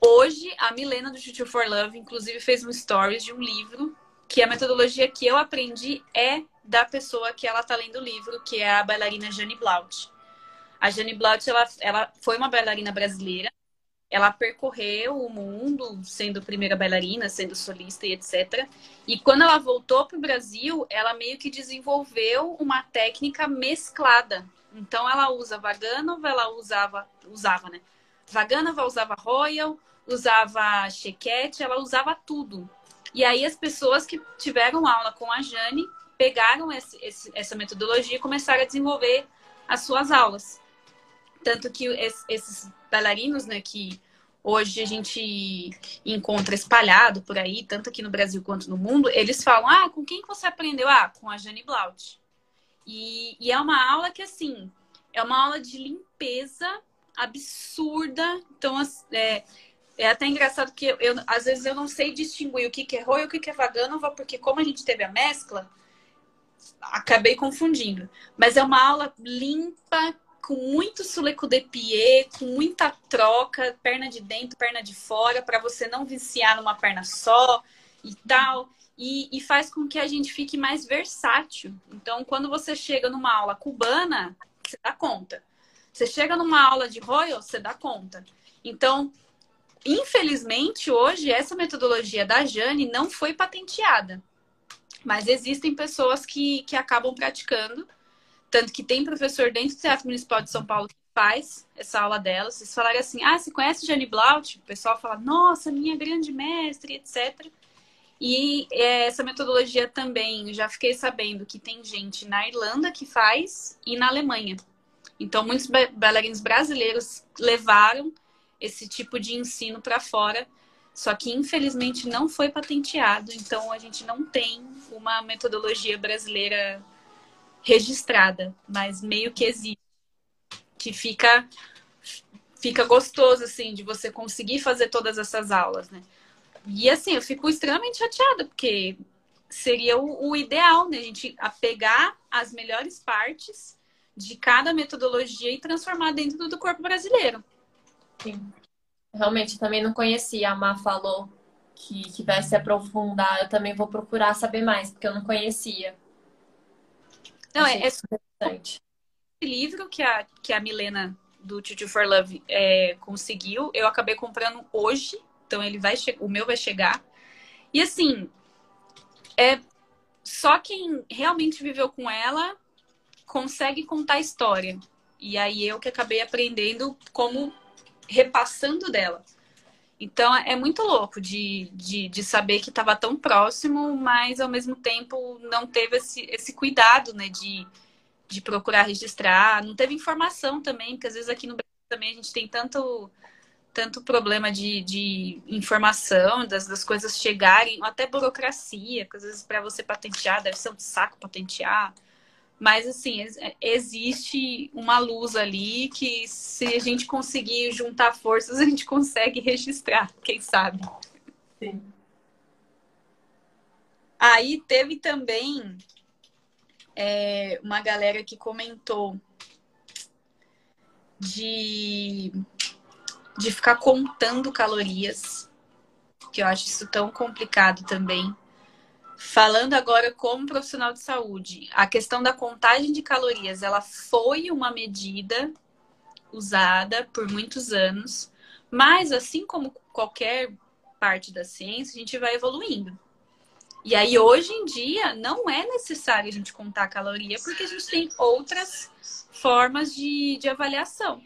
Hoje, a Milena do Tutor for Love, inclusive, fez um stories de um livro que a metodologia que eu aprendi é da pessoa que ela está lendo o livro, que é a bailarina Jane Blaut. A Jane Blaut, ela, ela foi uma bailarina brasileira. Ela percorreu o mundo sendo primeira bailarina, sendo solista e etc. E quando ela voltou para o Brasil, ela meio que desenvolveu uma técnica mesclada. Então ela usa Vaganova, ela usava, usava, né? Vaganova usava Royal, usava chequete, ela usava tudo. E aí as pessoas que tiveram aula com a Jane pegaram esse, esse, essa metodologia e começaram a desenvolver as suas aulas. Tanto que esses bailarinos, né, que hoje a gente encontra espalhado por aí, tanto aqui no Brasil quanto no mundo, eles falam: ah, com quem que você aprendeu? Ah, com a Jane Blaut. E, e é uma aula que, assim, é uma aula de limpeza absurda. Então, é, é até engraçado que eu, eu, às vezes eu não sei distinguir o que, que é Roy e o que, que é Vaganova, porque como a gente teve a mescla, acabei confundindo. Mas é uma aula limpa, com muito suleco de pied, com muita troca, perna de dentro, perna de fora, para você não viciar numa perna só e tal. E, e, faz com que a gente fique mais versátil. Então, quando você chega numa aula cubana, você dá conta. Você chega numa aula de Royal, você dá conta. Então, infelizmente, hoje, essa metodologia da Jane não foi patenteada. Mas existem pessoas que, que acabam praticando. Tanto que tem professor dentro do Teatro Municipal de São Paulo que faz essa aula dela. Vocês falarem assim, ah, você conhece Jane Blaut? O pessoal fala, nossa, minha grande mestre, etc. E é, essa metodologia também, já fiquei sabendo que tem gente na Irlanda que faz e na Alemanha. Então, muitos bailarinos brasileiros levaram esse tipo de ensino para fora, só que infelizmente não foi patenteado, então a gente não tem uma metodologia brasileira registrada, mas meio que existe, que fica fica gostoso assim de você conseguir fazer todas essas aulas, né? E assim, eu fico extremamente chateada, porque seria o, o ideal, né? A gente pegar as melhores partes de cada metodologia e transformar dentro do corpo brasileiro. Sim. Realmente, também não conhecia. A Má falou que, que vai se aprofundar. Eu também vou procurar saber mais, porque eu não conhecia. Não, é, é interessante. Esse livro que a, que a Milena do Tutu for Love é, conseguiu, eu acabei comprando hoje. Então ele vai o meu vai chegar. E assim, é só quem realmente viveu com ela consegue contar a história. E aí eu que acabei aprendendo como repassando dela. Então é muito louco de, de, de saber que estava tão próximo, mas ao mesmo tempo não teve esse, esse cuidado, né? De, de procurar registrar. Não teve informação também, porque às vezes aqui no Brasil também a gente tem tanto, tanto problema de, de informação, das, das coisas chegarem, até burocracia, porque às vezes para você patentear deve ser um saco patentear. Mas, assim, existe uma luz ali que, se a gente conseguir juntar forças, a gente consegue registrar, quem sabe. Sim. Aí teve também é, uma galera que comentou de, de ficar contando calorias, que eu acho isso tão complicado também. Falando agora como profissional de saúde, a questão da contagem de calorias, ela foi uma medida usada por muitos anos, mas assim como qualquer parte da ciência, a gente vai evoluindo. E aí, hoje em dia, não é necessário a gente contar caloria, porque a gente tem outras formas de, de avaliação.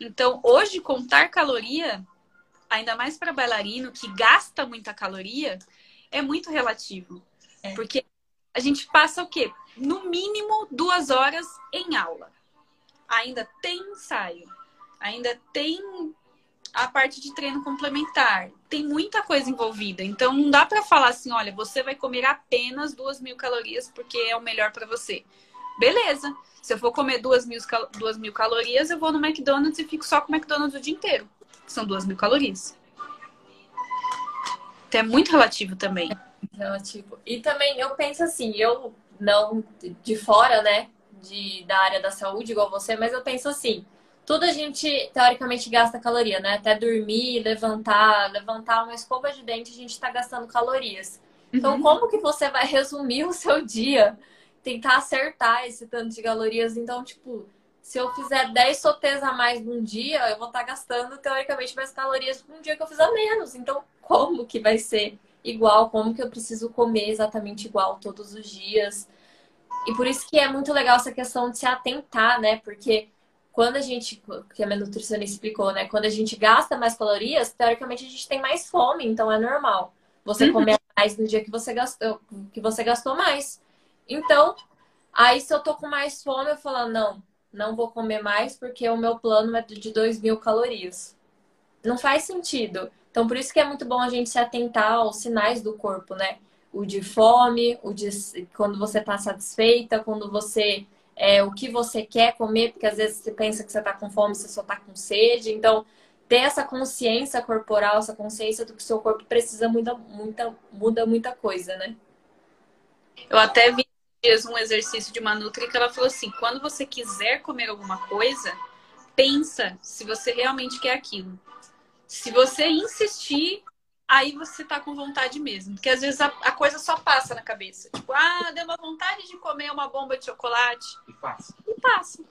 Então, hoje, contar caloria, ainda mais para bailarino que gasta muita caloria, é muito relativo. É. Porque a gente passa o quê? No mínimo duas horas em aula. Ainda tem ensaio, ainda tem a parte de treino complementar. Tem muita coisa envolvida. Então, não dá para falar assim: olha, você vai comer apenas duas mil calorias porque é o melhor para você. Beleza. Se eu for comer duas mil, duas mil calorias, eu vou no McDonald's e fico só com o McDonald's o dia inteiro. São duas mil calorias. Então, é muito relativo também. É relativo. E também eu penso assim, eu não de fora, né, de, da área da saúde igual você, mas eu penso assim, tudo a gente teoricamente gasta caloria, né? Até dormir, levantar, levantar uma escova de dente, a gente está gastando calorias. Então, uhum. como que você vai resumir o seu dia? Tentar acertar esse tanto de calorias. Então, tipo, se eu fizer 10 sotês a mais num dia, eu vou estar tá gastando, teoricamente, mais calorias num dia que eu fizer menos. Então, como que vai ser igual? Como que eu preciso comer exatamente igual todos os dias? E por isso que é muito legal essa questão de se atentar, né? Porque quando a gente, que a minha nutricionista explicou, né? Quando a gente gasta mais calorias, teoricamente a gente tem mais fome, então é normal. Você uhum. comer mais no dia que você gastou, que você gastou mais. Então, aí se eu tô com mais fome, eu falo, não, não vou comer mais porque o meu plano é de 2 mil calorias. Não faz sentido. Então, por isso que é muito bom a gente se atentar aos sinais do corpo, né? O de fome, o de quando você tá satisfeita, quando você é, o que você quer comer, porque às vezes você pensa que você está com fome, você só está com sede. Então, ter essa consciência corporal, essa consciência do que seu corpo precisa muda muita, muda muita coisa, né? Eu até vi um exercício de uma nutri que ela falou assim: quando você quiser comer alguma coisa, pensa se você realmente quer aquilo. Se você insistir, aí você tá com vontade mesmo. Porque às vezes a, a, coisa só passa na cabeça. Tipo, ah, deu uma vontade de comer uma bomba de chocolate. E passa. E passa.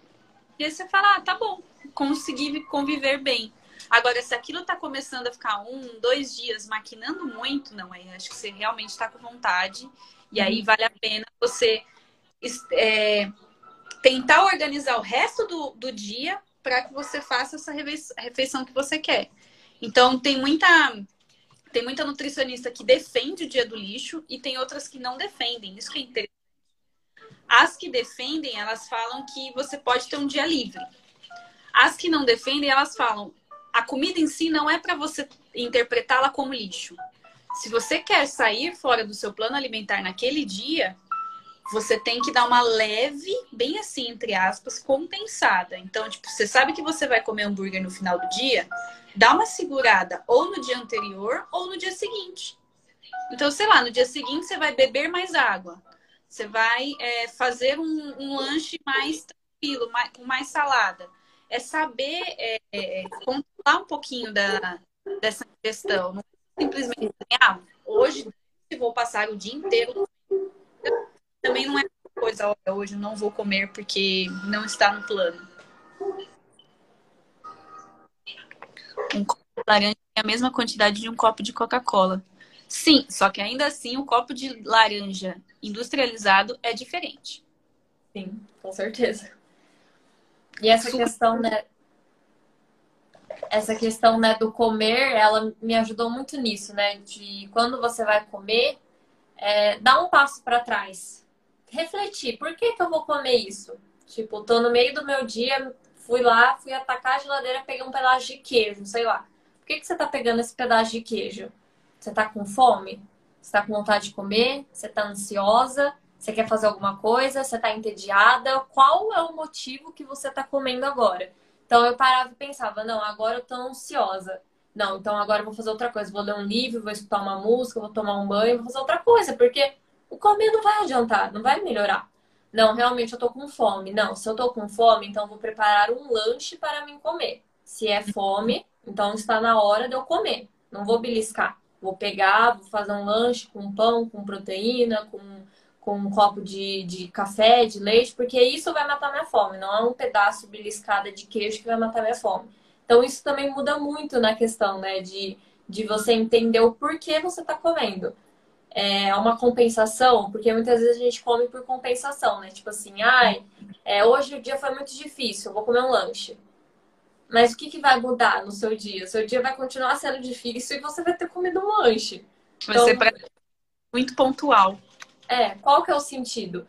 E aí você fala, ah, tá bom, consegui conviver bem. Agora, se aquilo tá começando a ficar um, dois dias maquinando muito, não, aí acho que você realmente tá com vontade. E aí vale a pena você é, tentar organizar o resto do, do dia para que você faça essa refeição que você quer. Então, tem muita tem muita nutricionista que defende o dia do lixo e tem outras que não defendem. Isso que é interessante. As que defendem, elas falam que você pode ter um dia livre. As que não defendem, elas falam a comida em si não é para você interpretá-la como lixo. Se você quer sair fora do seu plano alimentar naquele dia, você tem que dar uma leve, bem assim, entre aspas, compensada. Então, tipo, você sabe que você vai comer hambúrguer no final do dia, dá uma segurada ou no dia anterior ou no dia seguinte. Então, sei lá, no dia seguinte você vai beber mais água. Você vai é, fazer um, um, lanche mais tranquilo, mais, com mais salada. É saber é, é, controlar um pouquinho da, dessa questão. Não simplesmente, ah, hoje vou passar o dia inteiro também não é coisa, olha, hoje eu não vou comer porque não está no plano. Um copo de laranja tem a mesma quantidade de um copo de Coca-Cola. Sim, só que ainda assim o copo de laranja industrializado é diferente. Sim, com certeza. E essa Super... questão, né? Essa questão né, do comer, ela me ajudou muito nisso, né? De quando você vai comer, é, um passo para trás. Refletir, por que, que eu vou comer isso? Tipo, tô no meio do meu dia, fui lá, fui atacar a geladeira, peguei um pedaço de queijo, sei lá. Por que, que você tá pegando esse pedaço de queijo? Você tá com fome? Você tá com vontade de comer? Você tá ansiosa? Você quer fazer alguma coisa? Você tá entediada? Qual é o motivo que você tá comendo agora? Então eu parava e pensava, não, agora eu tô ansiosa. Não, então agora eu vou fazer outra coisa. Vou ler um livro, vou escutar uma música, vou tomar um banho, vou fazer outra coisa, porque o comer não vai adiantar, não vai melhorar. Não, realmente eu tô com fome. Não, se eu tô com fome, então vou preparar um lanche para mim comer. Se é fome, então está na hora de eu comer. Não vou beliscar. Vou pegar, vou fazer um lanche com pão, com proteína, com com um copo de, de café, de leite, porque isso vai matar minha fome, não é um pedaço beliscada de queijo que vai matar minha fome. Então isso também muda muito na questão, né, de, de você entender o porquê você está comendo. É uma compensação, porque muitas vezes a gente come por compensação, né? Tipo assim, ai, é, hoje o dia foi muito difícil, eu vou comer um lanche. Mas o que, que vai mudar no seu dia? Seu dia vai continuar sendo difícil e você vai ter comido um lanche. Vai então, ser pra... muito pontual. É, qual que é o sentido?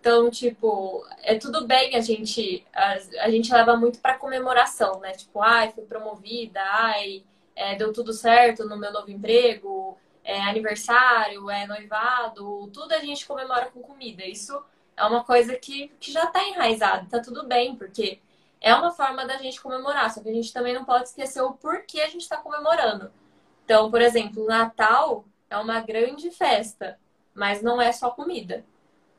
Então, tipo, é tudo bem a gente a, a gente leva muito para comemoração, né? Tipo, ai, fui promovida, ai, é, deu tudo certo no meu novo emprego, é aniversário, é noivado, tudo a gente comemora com comida. Isso é uma coisa que, que já tá enraizada, tá tudo bem, porque é uma forma da gente comemorar, só que a gente também não pode esquecer o porquê a gente está comemorando. Então, por exemplo, o Natal é uma grande festa. Mas não é só comida.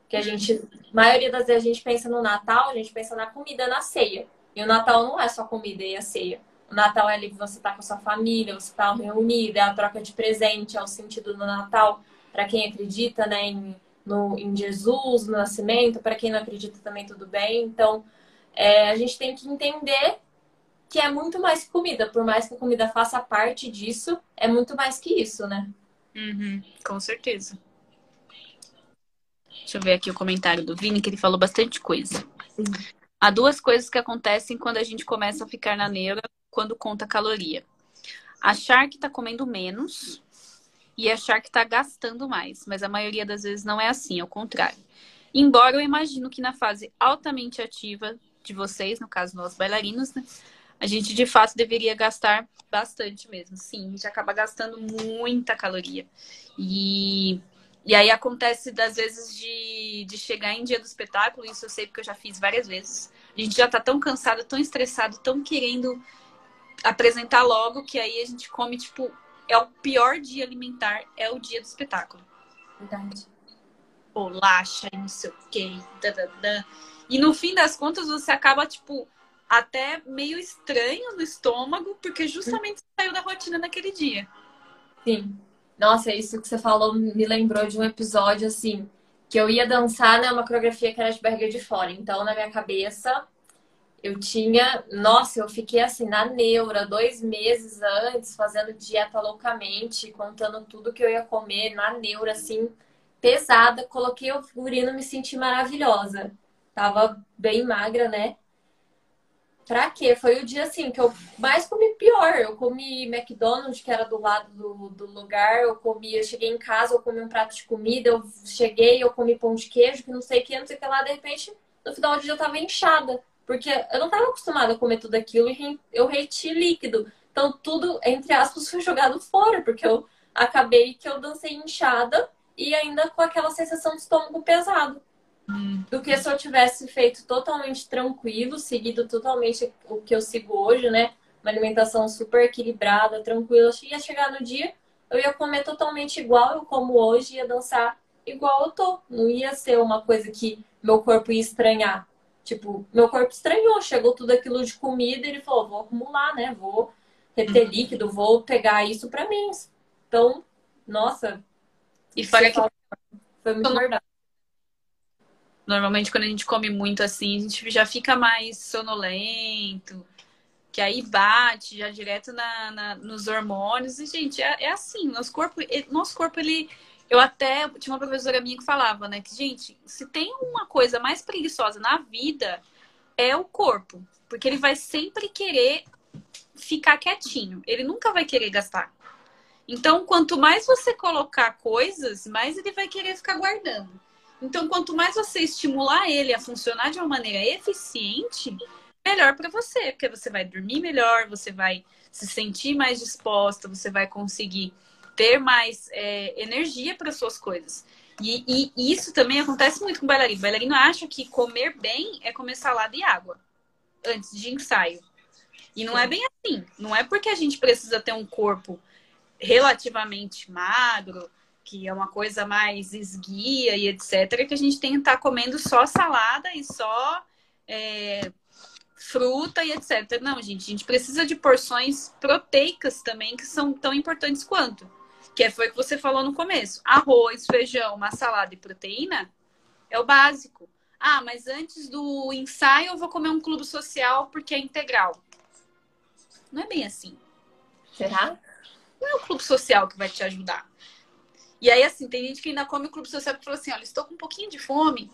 Que a gente, a maioria das vezes a gente pensa no Natal, a gente pensa na comida, na ceia. E o Natal não é só comida e a ceia. O Natal é ali você tá com a sua família, você tá reunida, é a troca de presente, é o sentido do Natal para quem acredita, né, em, no, em Jesus, no nascimento, para quem não acredita também tudo bem. Então, é, a gente tem que entender que é muito mais que comida, por mais que a comida faça parte disso, é muito mais que isso, né? Uhum, com certeza. Deixa eu ver aqui o comentário do Vini, que ele falou bastante coisa. Sim. Há duas coisas que acontecem quando a gente começa a ficar na neura quando conta caloria. Achar que está comendo menos e achar que está gastando mais. Mas a maioria das vezes não é assim, ao contrário. Embora eu imagino que na fase altamente ativa de vocês, no caso nós bailarinos, né? A gente de fato deveria gastar bastante mesmo. Sim, a gente acaba gastando muita caloria. E e aí acontece das vezes de, de chegar em dia do espetáculo, isso eu sei porque eu já fiz várias vezes. A gente já tá tão cansado, tão estressado, tão querendo apresentar logo, que aí a gente come, tipo, é o pior dia alimentar, é o dia do espetáculo. Verdade. Bolacha e não sei o quê. E no fim das contas você acaba, tipo, até meio estranho no estômago, porque justamente você saiu da rotina naquele dia. Sim. Nossa, isso que você falou me lembrou de um episódio assim, que eu ia dançar, né, uma coreografia que era de barriga de fora. Então, na minha cabeça, eu tinha, nossa, eu fiquei assim na neura dois meses antes, fazendo dieta loucamente, contando tudo que eu ia comer na neura, assim, pesada. Coloquei o figurino, me senti maravilhosa. Tava bem magra, né? Pra quê? Foi o dia assim que eu mais comi pior. Eu comi McDonald's, que era do lado do, do lugar. Eu comi, eu cheguei em casa, eu comi um prato de comida. Eu cheguei, eu comi pão de queijo, que não sei o que, não sei o que lá. De repente, no final do dia eu tava inchada. Porque eu não tava acostumada a comer tudo aquilo e eu reti líquido. Então tudo, entre aspas, foi jogado fora. Porque eu acabei que eu dancei inchada e ainda com aquela sensação de estômago pesado do que se eu tivesse feito totalmente tranquilo, seguido totalmente o que eu sigo hoje, né? Uma alimentação super equilibrada, tranquila. Ia chegar no dia, eu ia comer totalmente igual eu como hoje, ia dançar igual eu tô. Não ia ser uma coisa que meu corpo ia estranhar. Tipo, meu corpo estranhou, chegou tudo aquilo de comida e ele falou: vou acumular, né? Vou reter líquido, vou pegar isso para mim. Então, nossa. E fora que. Foi muito verdade. Normalmente, quando a gente come muito assim, a gente já fica mais sonolento, que aí bate já direto na, na nos hormônios. E, gente, é, é assim, nosso corpo, nosso corpo, ele. Eu até tinha uma professora minha que falava, né, que, gente, se tem uma coisa mais preguiçosa na vida, é o corpo. Porque ele vai sempre querer ficar quietinho. Ele nunca vai querer gastar. Então, quanto mais você colocar coisas, mais ele vai querer ficar guardando. Então, quanto mais você estimular ele a funcionar de uma maneira eficiente, melhor para você, porque você vai dormir melhor, você vai se sentir mais disposta, você vai conseguir ter mais é, energia para suas coisas. E, e, isso também acontece muito com bailarino. O bailarino acha que comer bem é comer salada e água antes de ensaio. E não é bem assim. Não é porque a gente precisa ter um corpo relativamente magro, que é uma coisa mais esguia e etc., que a gente tem que estar comendo só salada e só é, fruta e etc. Não, gente, a gente precisa de porções proteicas também, que são tão importantes quanto. Que foi o que você falou no começo. Arroz, feijão, uma salada e proteína é o básico. Ah, mas antes do ensaio eu vou comer um clube social porque é integral. Não é bem assim. Será? Não é o clube social que vai te ajudar. E aí, assim, tem gente que ainda come o clube social e fala assim: olha, estou com um pouquinho de fome,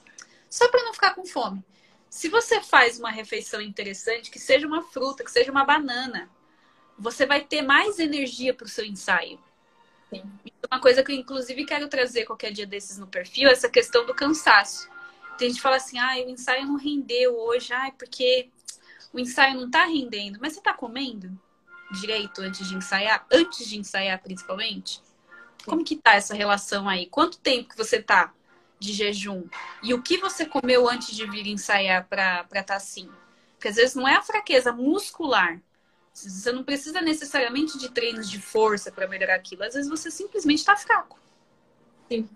só para não ficar com fome. Se você faz uma refeição interessante, que seja uma fruta, que seja uma banana, você vai ter mais energia para o seu ensaio. Sim. Uma coisa que eu, inclusive, quero trazer qualquer dia desses no perfil é essa questão do cansaço. Tem gente que fala assim, ah, o ensaio não rendeu hoje, ai, porque o ensaio não está rendendo. Mas você está comendo direito antes de ensaiar? Antes de ensaiar, principalmente? Como que tá essa relação aí? Quanto tempo que você tá de jejum? E o que você comeu antes de vir ensaiar para estar tá assim? Porque às vezes não é a fraqueza muscular. Você não precisa necessariamente de treinos de força para melhorar aquilo. Às vezes você simplesmente está fraco. Sim.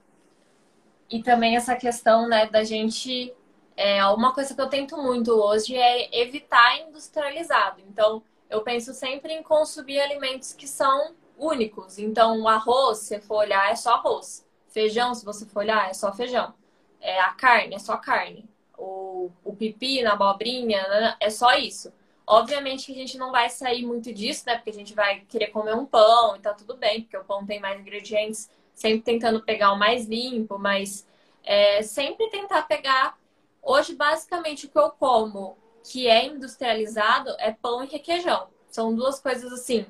E também essa questão, né, da gente. É, uma coisa que eu tento muito hoje é evitar industrializado. Então, eu penso sempre em consumir alimentos que são únicos. Então, o arroz, se for olhar, é só arroz. Feijão, se você for olhar, é só feijão. É, a carne, é só carne. O, o pipi na abobrinha, né, é só isso. Obviamente que a gente não vai sair muito disso, né? Porque a gente vai querer comer um pão e tá tudo bem, porque o pão tem mais ingredientes, sempre tentando pegar o mais limpo, mas é, sempre tentar pegar. Hoje, basicamente, o que eu como que é industrializado é pão e requeijão. São duas coisas assim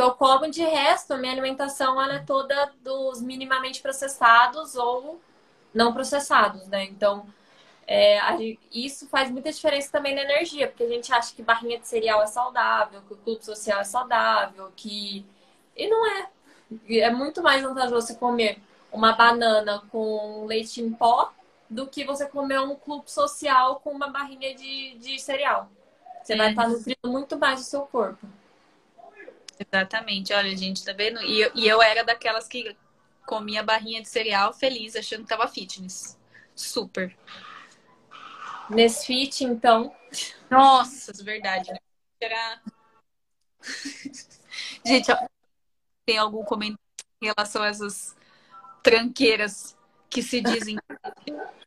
que eu como de resto, a minha alimentação ela é toda dos minimamente processados ou não processados, né? Então, é, isso faz muita diferença também na energia, porque a gente acha que barrinha de cereal é saudável, que o clube social é saudável, que. E não é. É muito mais vantajoso você comer uma banana com leite em pó do que você comer um clube social com uma barrinha de, de cereal. Você é. vai estar nutrindo muito mais o seu corpo. Exatamente. Olha, gente, tá vendo? E eu, e eu era daquelas que comia barrinha de cereal feliz, achando que tava fitness. Super. Nesfit, então. Nossa, verdade. Né? Era... gente, tem algum comentário em relação a essas tranqueiras que se dizem?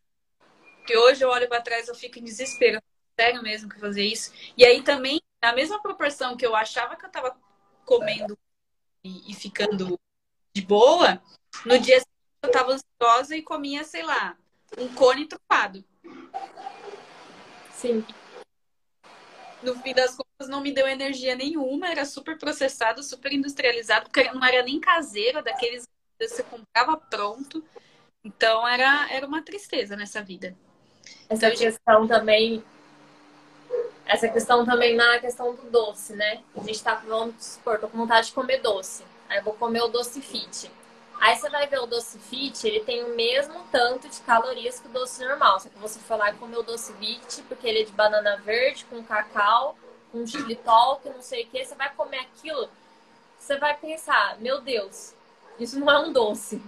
que hoje eu olho para trás eu fico em desespero. Sério mesmo que fazer isso. E aí também, na mesma proporção que eu achava que eu tava comendo e, e ficando de boa, no dia seguinte eu tava ansiosa e comia, sei lá, um cone trufado. Sim. No fim das contas, não me deu energia nenhuma, era super processado, super industrializado, porque não era nem caseiro, daqueles que você comprava pronto. Então era, era uma tristeza nessa vida. Essa então, questão também essa questão também na questão do doce, né? A gente tá, vamos supor, tô com vontade de comer doce. Aí eu vou comer o doce fit. Aí você vai ver o doce fit, ele tem o mesmo tanto de calorias que o doce normal. Só que você foi lá e comer o doce fit, porque ele é de banana verde, com cacau, com xilitol, que não sei o que. Você vai comer aquilo, você vai pensar, meu Deus, isso não é um doce.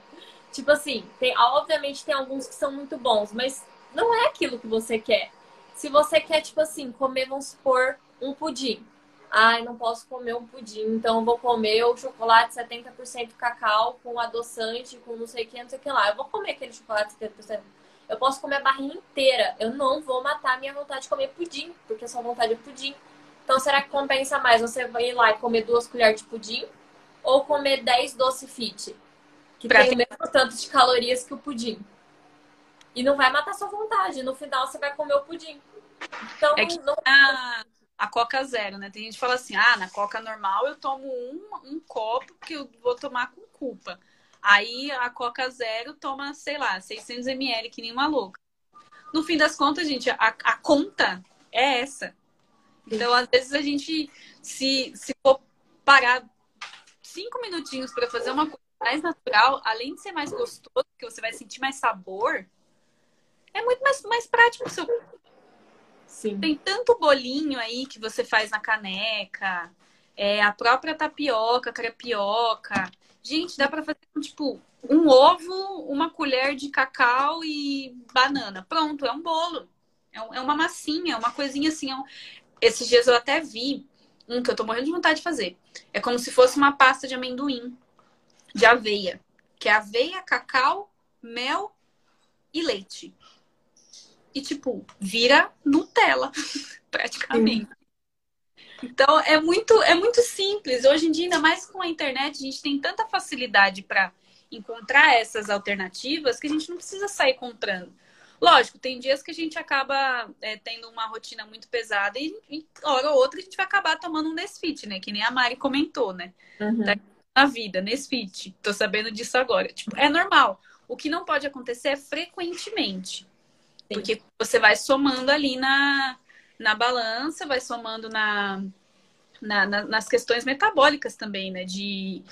Tipo assim, tem, obviamente tem alguns que são muito bons, mas não é aquilo que você quer. Se você quer, tipo assim, comer, vamos supor, um pudim. Ai, não posso comer um pudim, então eu vou comer o chocolate 70% cacau com adoçante, com não sei o que, não sei o que lá. Eu vou comer aquele chocolate 70%. Eu posso comer a barrinha inteira. Eu não vou matar a minha vontade de comer pudim, porque a sua vontade é pudim. Então, será que compensa mais você ir lá e comer duas colheres de pudim ou comer 10 doce fit? Que pra tem o mesmo tanto de calorias que o pudim. E não vai matar sua vontade. No final você vai comer o pudim. Então, é que, não... a, a Coca zero, né? Tem gente que fala assim, ah, na Coca normal eu tomo um, um copo que eu vou tomar com culpa. Aí a Coca zero toma, sei lá, 600 ml, que nem uma louca. No fim das contas, gente, a, a conta é essa. Então, às vezes, a gente, se, se for parar cinco minutinhos para fazer uma coisa mais natural, além de ser mais gostoso, que você vai sentir mais sabor, é muito mais, mais prático seu Sim. Tem tanto bolinho aí que você faz na caneca, é, a própria tapioca, crepioca. Gente, dá para fazer tipo um ovo, uma colher de cacau e banana. Pronto, é um bolo. É, é uma massinha, é uma coisinha assim. É um... Esses dias eu até vi um que eu tô morrendo de vontade de fazer. É como se fosse uma pasta de amendoim, de aveia. Que é aveia, cacau, mel e leite. E, tipo, vira Nutella, praticamente. Sim. Então, é muito, é muito simples. Hoje em dia, ainda mais com a internet, a gente tem tanta facilidade para encontrar essas alternativas que a gente não precisa sair comprando. Lógico, tem dias que a gente acaba é, tendo uma rotina muito pesada e, e, hora ou outra, a gente vai acabar tomando um Nesfit, né? Que nem a Mari comentou, né? Uhum. Tá na vida, Nesfit. Tô sabendo disso agora. Tipo, é normal. O que não pode acontecer é frequentemente. Sim. Porque você vai somando ali na, na balança, vai somando na, na, na, nas questões metabólicas também, né? De,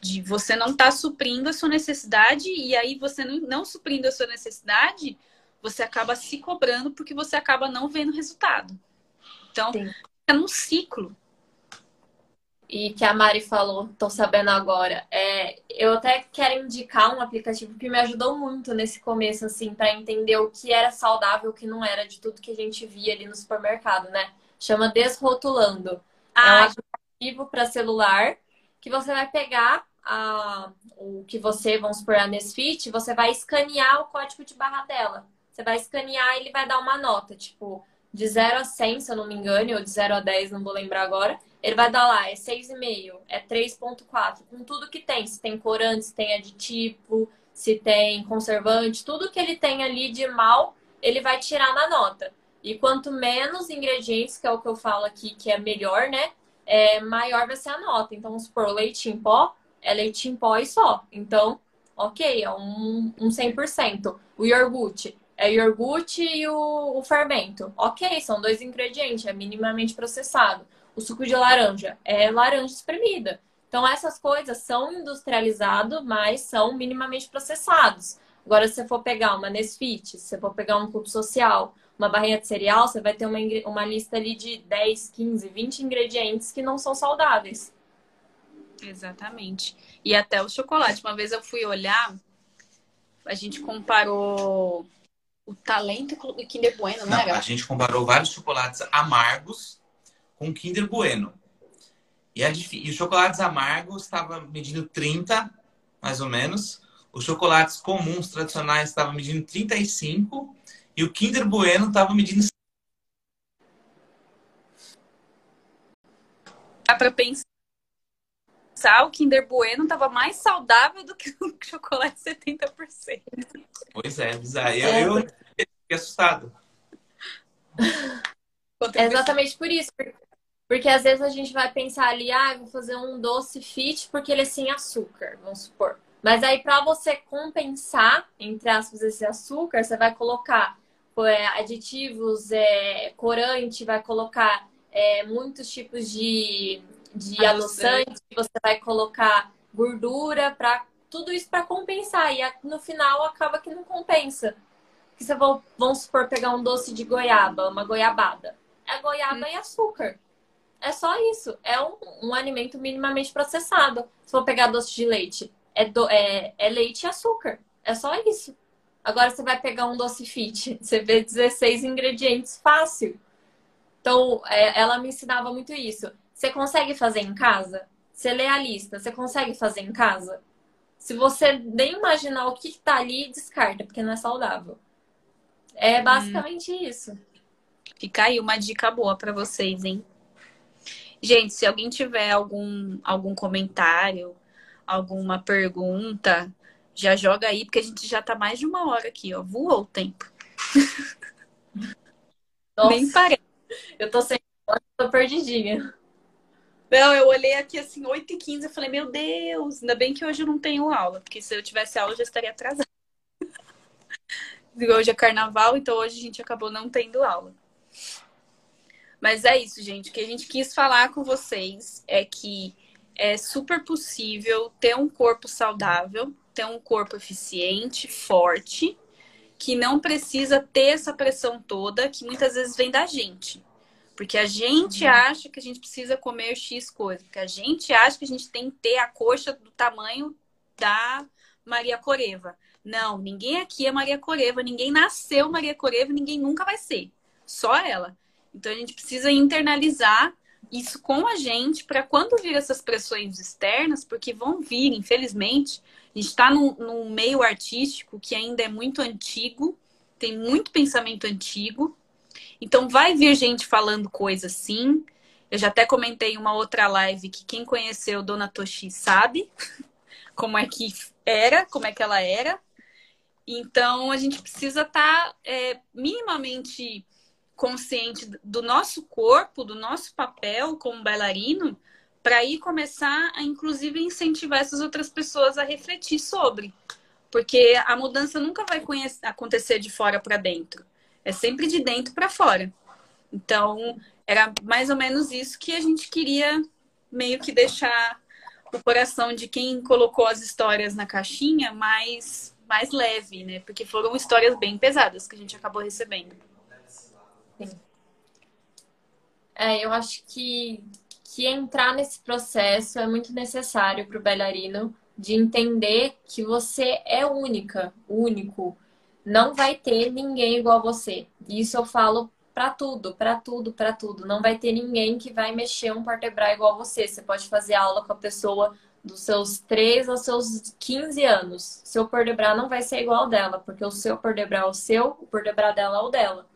de você não estar tá suprindo a sua necessidade e aí você não, não suprindo a sua necessidade, você acaba se cobrando porque você acaba não vendo resultado. Então, Sim. é num ciclo. E que a Mari falou, tô sabendo agora. É, eu até quero indicar um aplicativo que me ajudou muito nesse começo, assim, para entender o que era saudável, o que não era, de tudo que a gente via ali no supermercado, né? Chama Desrotulando. Ah, é um aplicativo para celular que você vai pegar a, o que você, vamos supor, a Nesfit, você vai escanear o código de barra dela. Você vai escanear e ele vai dar uma nota, tipo, de 0 a 100, se eu não me engano, ou de 0 a 10, não vou lembrar agora. Ele vai dar lá, é 6,5, é 3,4, com tudo que tem. Se tem corante, se tem aditivo, se tem conservante, tudo que ele tem ali de mal, ele vai tirar na nota. E quanto menos ingredientes, que é o que eu falo aqui, que é melhor, né? É, maior vai ser a nota. Então, vamos supor, leite em pó é leite em pó e só. Então, ok, é um, um 100%. O iogurte é iogurte e o, o fermento. Ok, são dois ingredientes, é minimamente processado. O suco de laranja é laranja espremida. Então, essas coisas são industrializadas, mas são minimamente processados. Agora, se você for pegar uma Nesfit, se você for pegar um clube social, uma barrinha de cereal, você vai ter uma, uma lista ali de 10, 15, 20 ingredientes que não são saudáveis. Exatamente. E até o chocolate. Uma vez eu fui olhar, a gente comparou o talento e Kinder Bueno, não, não era? A gente comparou vários chocolates amargos com Kinder Bueno. E, a, e os chocolates amargos estavam medindo 30, mais ou menos. Os chocolates comuns, tradicionais, estavam medindo 35. E o Kinder Bueno estava medindo. Dá para pensar o Kinder Bueno estava mais saudável do que o chocolate 70%. Pois é, bizarro. Eu, é. eu fiquei assustado. É exatamente por isso. Porque às vezes a gente vai pensar ali, ah, vou fazer um doce fit porque ele é sem açúcar, vamos supor. Mas aí, para você compensar, entre aspas, esse açúcar, você vai colocar é, aditivos, é, corante, vai colocar é, muitos tipos de de adoçante, você vai colocar gordura para tudo isso para compensar e no final acaba que não compensa. Que você vai, vamos supor pegar um doce de goiaba, uma goiabada. É goiaba hum. e açúcar. É só isso. É um, um, alimento minimamente processado. Se for pegar doce de leite, é, do, é, é leite e açúcar. É só isso. Agora você vai pegar um doce fit, você vê 16 ingredientes fácil. Então, é, ela me ensinava muito isso. Você consegue fazer em casa? Você lê a lista, você consegue fazer em casa? Se você nem imaginar o que está ali, descarta, porque não é saudável. É hum. basicamente hum. isso. Fica aí uma dica boa para vocês, hein? Gente, se alguém tiver algum, algum comentário, alguma pergunta, já joga aí, porque a gente já tá mais de uma hora aqui, ó. Voou o tempo. Nossa. Nem parece. Eu tô sem tô perdidinha. Não, eu olhei aqui assim, 8h15, eu falei, meu Deus, ainda bem que hoje eu não tenho aula, porque se eu tivesse aula eu já estaria atrasada. Hoje é carnaval, então hoje a gente acabou não tendo aula. Mas é isso, gente. O que a gente quis falar com vocês é que é super possível ter um corpo saudável, ter um corpo eficiente, forte, que não precisa ter essa pressão toda que muitas vezes vem da gente. Porque a gente uhum. acha que a gente precisa comer X coisa. Porque a gente acha que a gente tem que ter a coxa do tamanho da Maria Coreva. Não, ninguém aqui é Maria Coreva, ninguém nasceu Maria Coreva, ninguém nunca vai ser. Só ela. Então a gente precisa internalizar isso com a gente para quando vir essas pressões externas, porque vão vir, infelizmente. A gente está num, num meio artístico que ainda é muito antigo, tem muito pensamento antigo. Então vai vir gente falando coisa assim. Eu já até comentei uma outra live que quem conheceu Dona Toshi sabe como é que era, como é que ela era. Então a gente precisa estar tá, é, minimamente consciente do nosso corpo, do nosso papel como bailarino, para aí começar a inclusive incentivar essas outras pessoas a refletir sobre. Porque a mudança nunca vai acontecer de fora para dentro. É sempre de dentro para fora. Então, era mais ou menos isso que a gente queria meio que deixar o coração de quem colocou as histórias na caixinha mais, mais leve, né? Porque foram histórias bem pesadas que a gente acabou recebendo. Sim. É, eu acho que, que entrar nesse processo é muito necessário para o bailarino de entender que você é única, único não vai ter ninguém igual a você. Isso eu falo para tudo, para tudo, para tudo. Não vai ter ninguém que vai mexer um portebra igual a você. Você pode fazer aula com a pessoa dos seus 3 aos seus 15 anos. Seu portebra não vai ser igual ao dela, porque o seu portebra é o seu, o portebra dela é o dela.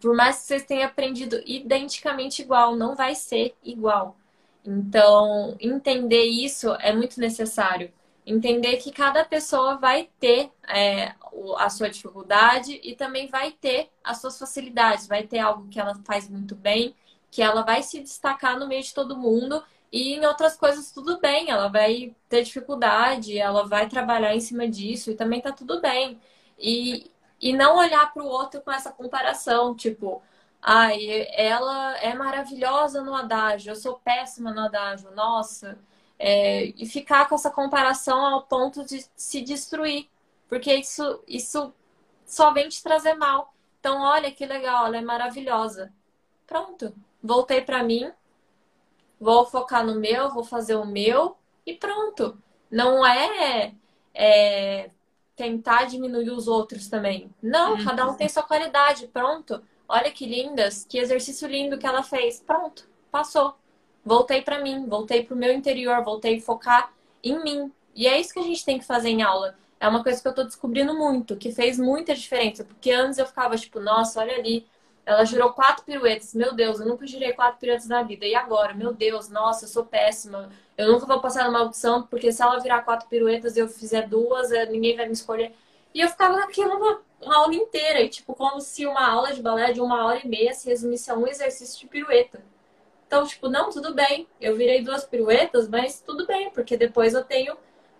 Por mais que vocês tenham aprendido identicamente igual, não vai ser igual. Então, entender isso é muito necessário entender que cada pessoa vai ter é, a sua dificuldade e também vai ter as suas facilidades, vai ter algo que ela faz muito bem, que ela vai se destacar no meio de todo mundo e em outras coisas tudo bem, ela vai ter dificuldade, ela vai trabalhar em cima disso e também tá tudo bem. E, e não olhar para o outro com essa comparação, tipo, ai, ela é maravilhosa no adágio, eu sou péssima no adágio, nossa, é, e ficar com essa comparação ao ponto de se destruir, porque isso, isso só vem te trazer mal. Então, olha que legal, ela é maravilhosa. Pronto, voltei para mim, vou focar no meu, vou fazer o meu e pronto. Não é, é tentar diminuir os outros também. Não, uhum. cada um tem sua qualidade. Pronto. Olha que lindas, que exercício lindo que ela fez. Pronto, passou voltei para mim, voltei para o meu interior, voltei a focar em mim. E é isso que a gente tem que fazer em aula. É uma coisa que eu tô descobrindo muito, que fez muita diferença. Porque antes eu ficava tipo, nossa, olha ali, ela girou quatro piruetas. Meu Deus, eu nunca girei quatro piruetas na vida. E agora? Meu Deus, nossa, eu sou péssima. Eu nunca vou passar numa audição, porque se ela virar quatro piruetas eu fizer duas, eh, ninguém vai me escolher. E eu ficava naquilo uma, uma aula inteira. E, tipo, como se uma aula de balé de uma hora e meia se resumisse a um exercício de pirueta. Então, tipo, não, tudo bem. Eu virei duas piruetas, mas tudo bem, porque depois eu tenho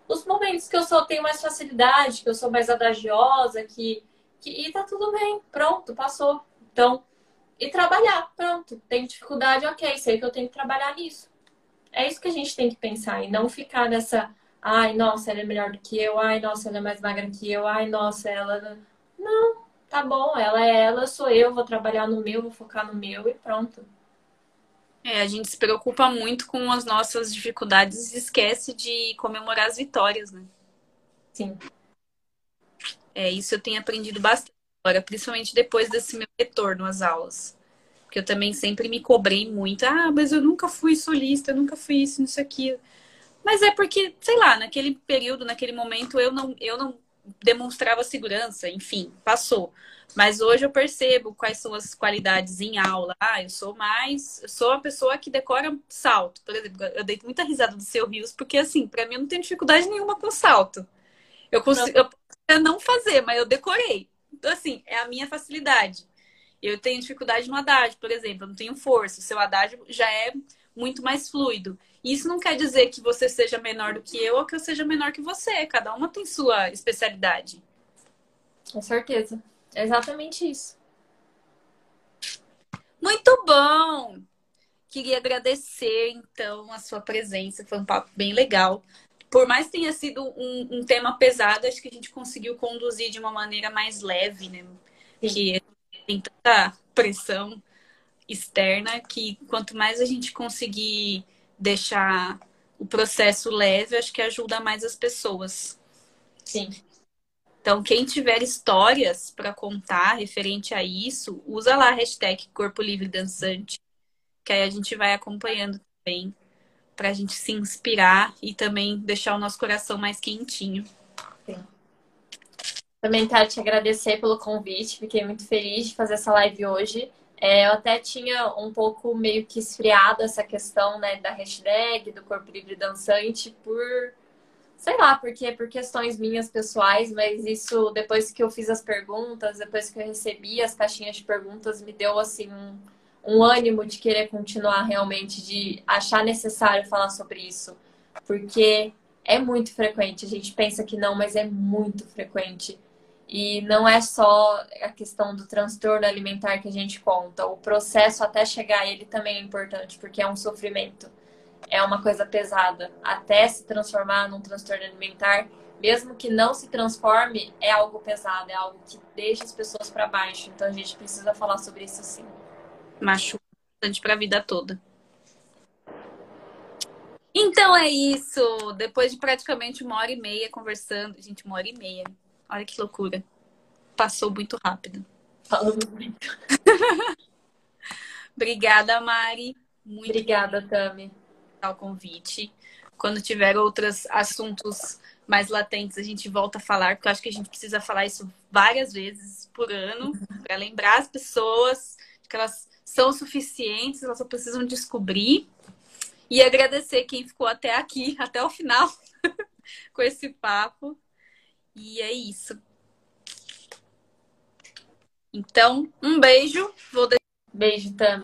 os momentos que eu só tenho mais facilidade, que eu sou mais adagiosa, que, que e tá tudo bem, pronto, passou. Então, e trabalhar, pronto. Tem dificuldade, ok, sei que eu tenho que trabalhar nisso. É isso que a gente tem que pensar e não ficar nessa, ai, nossa, ela é melhor do que eu, ai, nossa, ela é mais magra que eu, ai, nossa, ela. Não, tá bom, ela é ela, sou eu, vou trabalhar no meu, vou focar no meu e pronto. É, a gente se preocupa muito com as nossas dificuldades e esquece de comemorar as vitórias, né? Sim. É, isso eu tenho aprendido bastante agora, principalmente depois desse meu retorno às aulas. Porque eu também sempre me cobrei muito. Ah, mas eu nunca fui solista, eu nunca fui isso, isso, aqui. Mas é porque, sei lá, naquele período, naquele momento, eu não, eu não demonstrava segurança, enfim, passou. Mas hoje eu percebo quais são as qualidades em aula. Ah, eu sou mais. Eu sou uma pessoa que decora salto. Por exemplo, eu dei muita risada do seu Rios, porque assim, para mim eu não tenho dificuldade nenhuma com salto. Eu consigo eu não fazer, mas eu decorei. Então, assim, é a minha facilidade. Eu tenho dificuldade no Haddad, por exemplo, eu não tenho força. O seu Haddad já é muito mais fluido. Isso não quer dizer que você seja menor do que eu ou que eu seja menor que você. Cada uma tem sua especialidade. Com certeza. É exatamente isso. Muito bom! Queria agradecer, então, a sua presença. Foi um papo bem legal. Por mais que tenha sido um, um tema pesado, acho que a gente conseguiu conduzir de uma maneira mais leve, né? Que tem tanta pressão externa que quanto mais a gente conseguir deixar o processo leve, acho que ajuda mais as pessoas. Sim. Então, quem tiver histórias para contar referente a isso, usa lá a hashtag Corpo Livre Dançante, que aí a gente vai acompanhando também, para a gente se inspirar e também deixar o nosso coração mais quentinho. Sim. Também quero te agradecer pelo convite, fiquei muito feliz de fazer essa live hoje. É, eu até tinha um pouco meio que esfriado essa questão né, da hashtag, do Corpo Livre Dançante, por sei lá, porque por questões minhas pessoais, mas isso depois que eu fiz as perguntas, depois que eu recebi as caixinhas de perguntas, me deu assim um, um ânimo de querer continuar realmente, de achar necessário falar sobre isso, porque é muito frequente. A gente pensa que não, mas é muito frequente. E não é só a questão do transtorno alimentar que a gente conta, o processo até chegar a ele também é importante, porque é um sofrimento, é uma coisa pesada. Até se transformar num transtorno alimentar, mesmo que não se transforme, é algo pesado, é algo que deixa as pessoas para baixo. Então a gente precisa falar sobre isso sim. Machuca bastante para a vida toda. Então é isso. Depois de praticamente uma hora e meia conversando, gente, uma hora e meia Olha que loucura. Passou muito rápido. Falando muito. Obrigada, Mari. Muito Obrigada, Tami. Ao convite. Quando tiver outros assuntos mais latentes, a gente volta a falar, porque eu acho que a gente precisa falar isso várias vezes por ano, para lembrar as pessoas que elas são suficientes, elas só precisam descobrir. E agradecer quem ficou até aqui, até o final, com esse papo. E é isso. Então, um beijo. Vou Beijo, Tam.